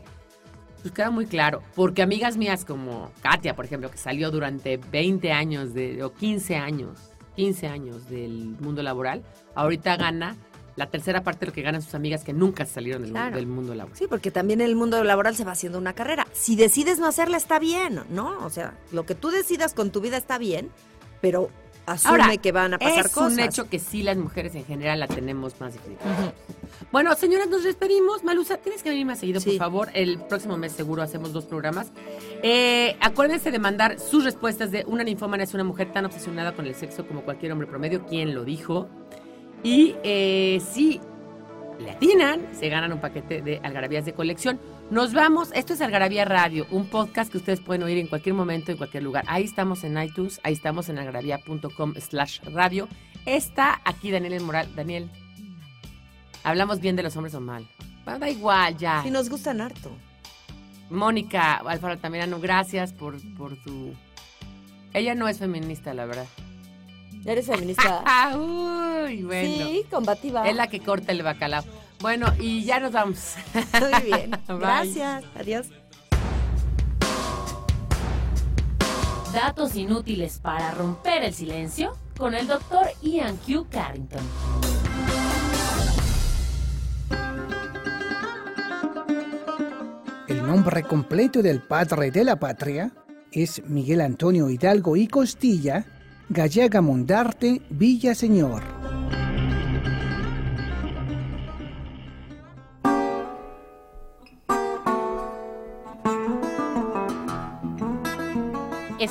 pues queda muy claro. Porque amigas mías como Katia, por ejemplo, que salió durante 20 años de, o 15 años, 15 años del mundo laboral, ahorita gana la tercera parte de lo que ganan sus amigas que nunca salieron del, Claro. del mundo laboral. Sí, porque también el mundo laboral se va haciendo una carrera. Si decides no hacerla, está bien, ¿no? O sea, lo que tú decidas con tu vida está bien, pero asume Ahora, que van a pasar es cosas. un hecho que sí las mujeres en general la tenemos más difícil. Bueno, señoras, nos despedimos. Malusa, tienes que venir más seguido, por favor. El próximo mes seguro hacemos dos programas. Eh, acuérdense de mandar sus respuestas de una ninfómana es una mujer tan obsesionada con el sexo como cualquier hombre promedio. ¿Quién lo dijo? Y eh, si le atinan, se ganan un paquete de algarabías de colección. Nos vamos. Esto es Algarabía Radio, un podcast que ustedes pueden oír en cualquier momento, en cualquier lugar. Ahí estamos en iTunes, ahí estamos en algarabía.com slash radio. Está aquí Daniel El Moral. Daniel, hablamos bien de los hombres o mal. Bueno, da igual, ya. Sí, nos gustan harto. Mónica Alfaro Tamirano, gracias por, por tu... Ella no es feminista, la verdad. ¿Eres feminista? Ah, uy, bueno. Sí, combativa. Es la que corta el bacalao. Bueno, y ya nos vamos. Muy bien. Bye. Gracias. Adiós. Datos inútiles para romper el silencio con el doctor Ian Q. Carrington. El nombre completo del padre de la patria es Miguel Antonio Hidalgo y Costilla, Gallega Mondarte, Villaseñor.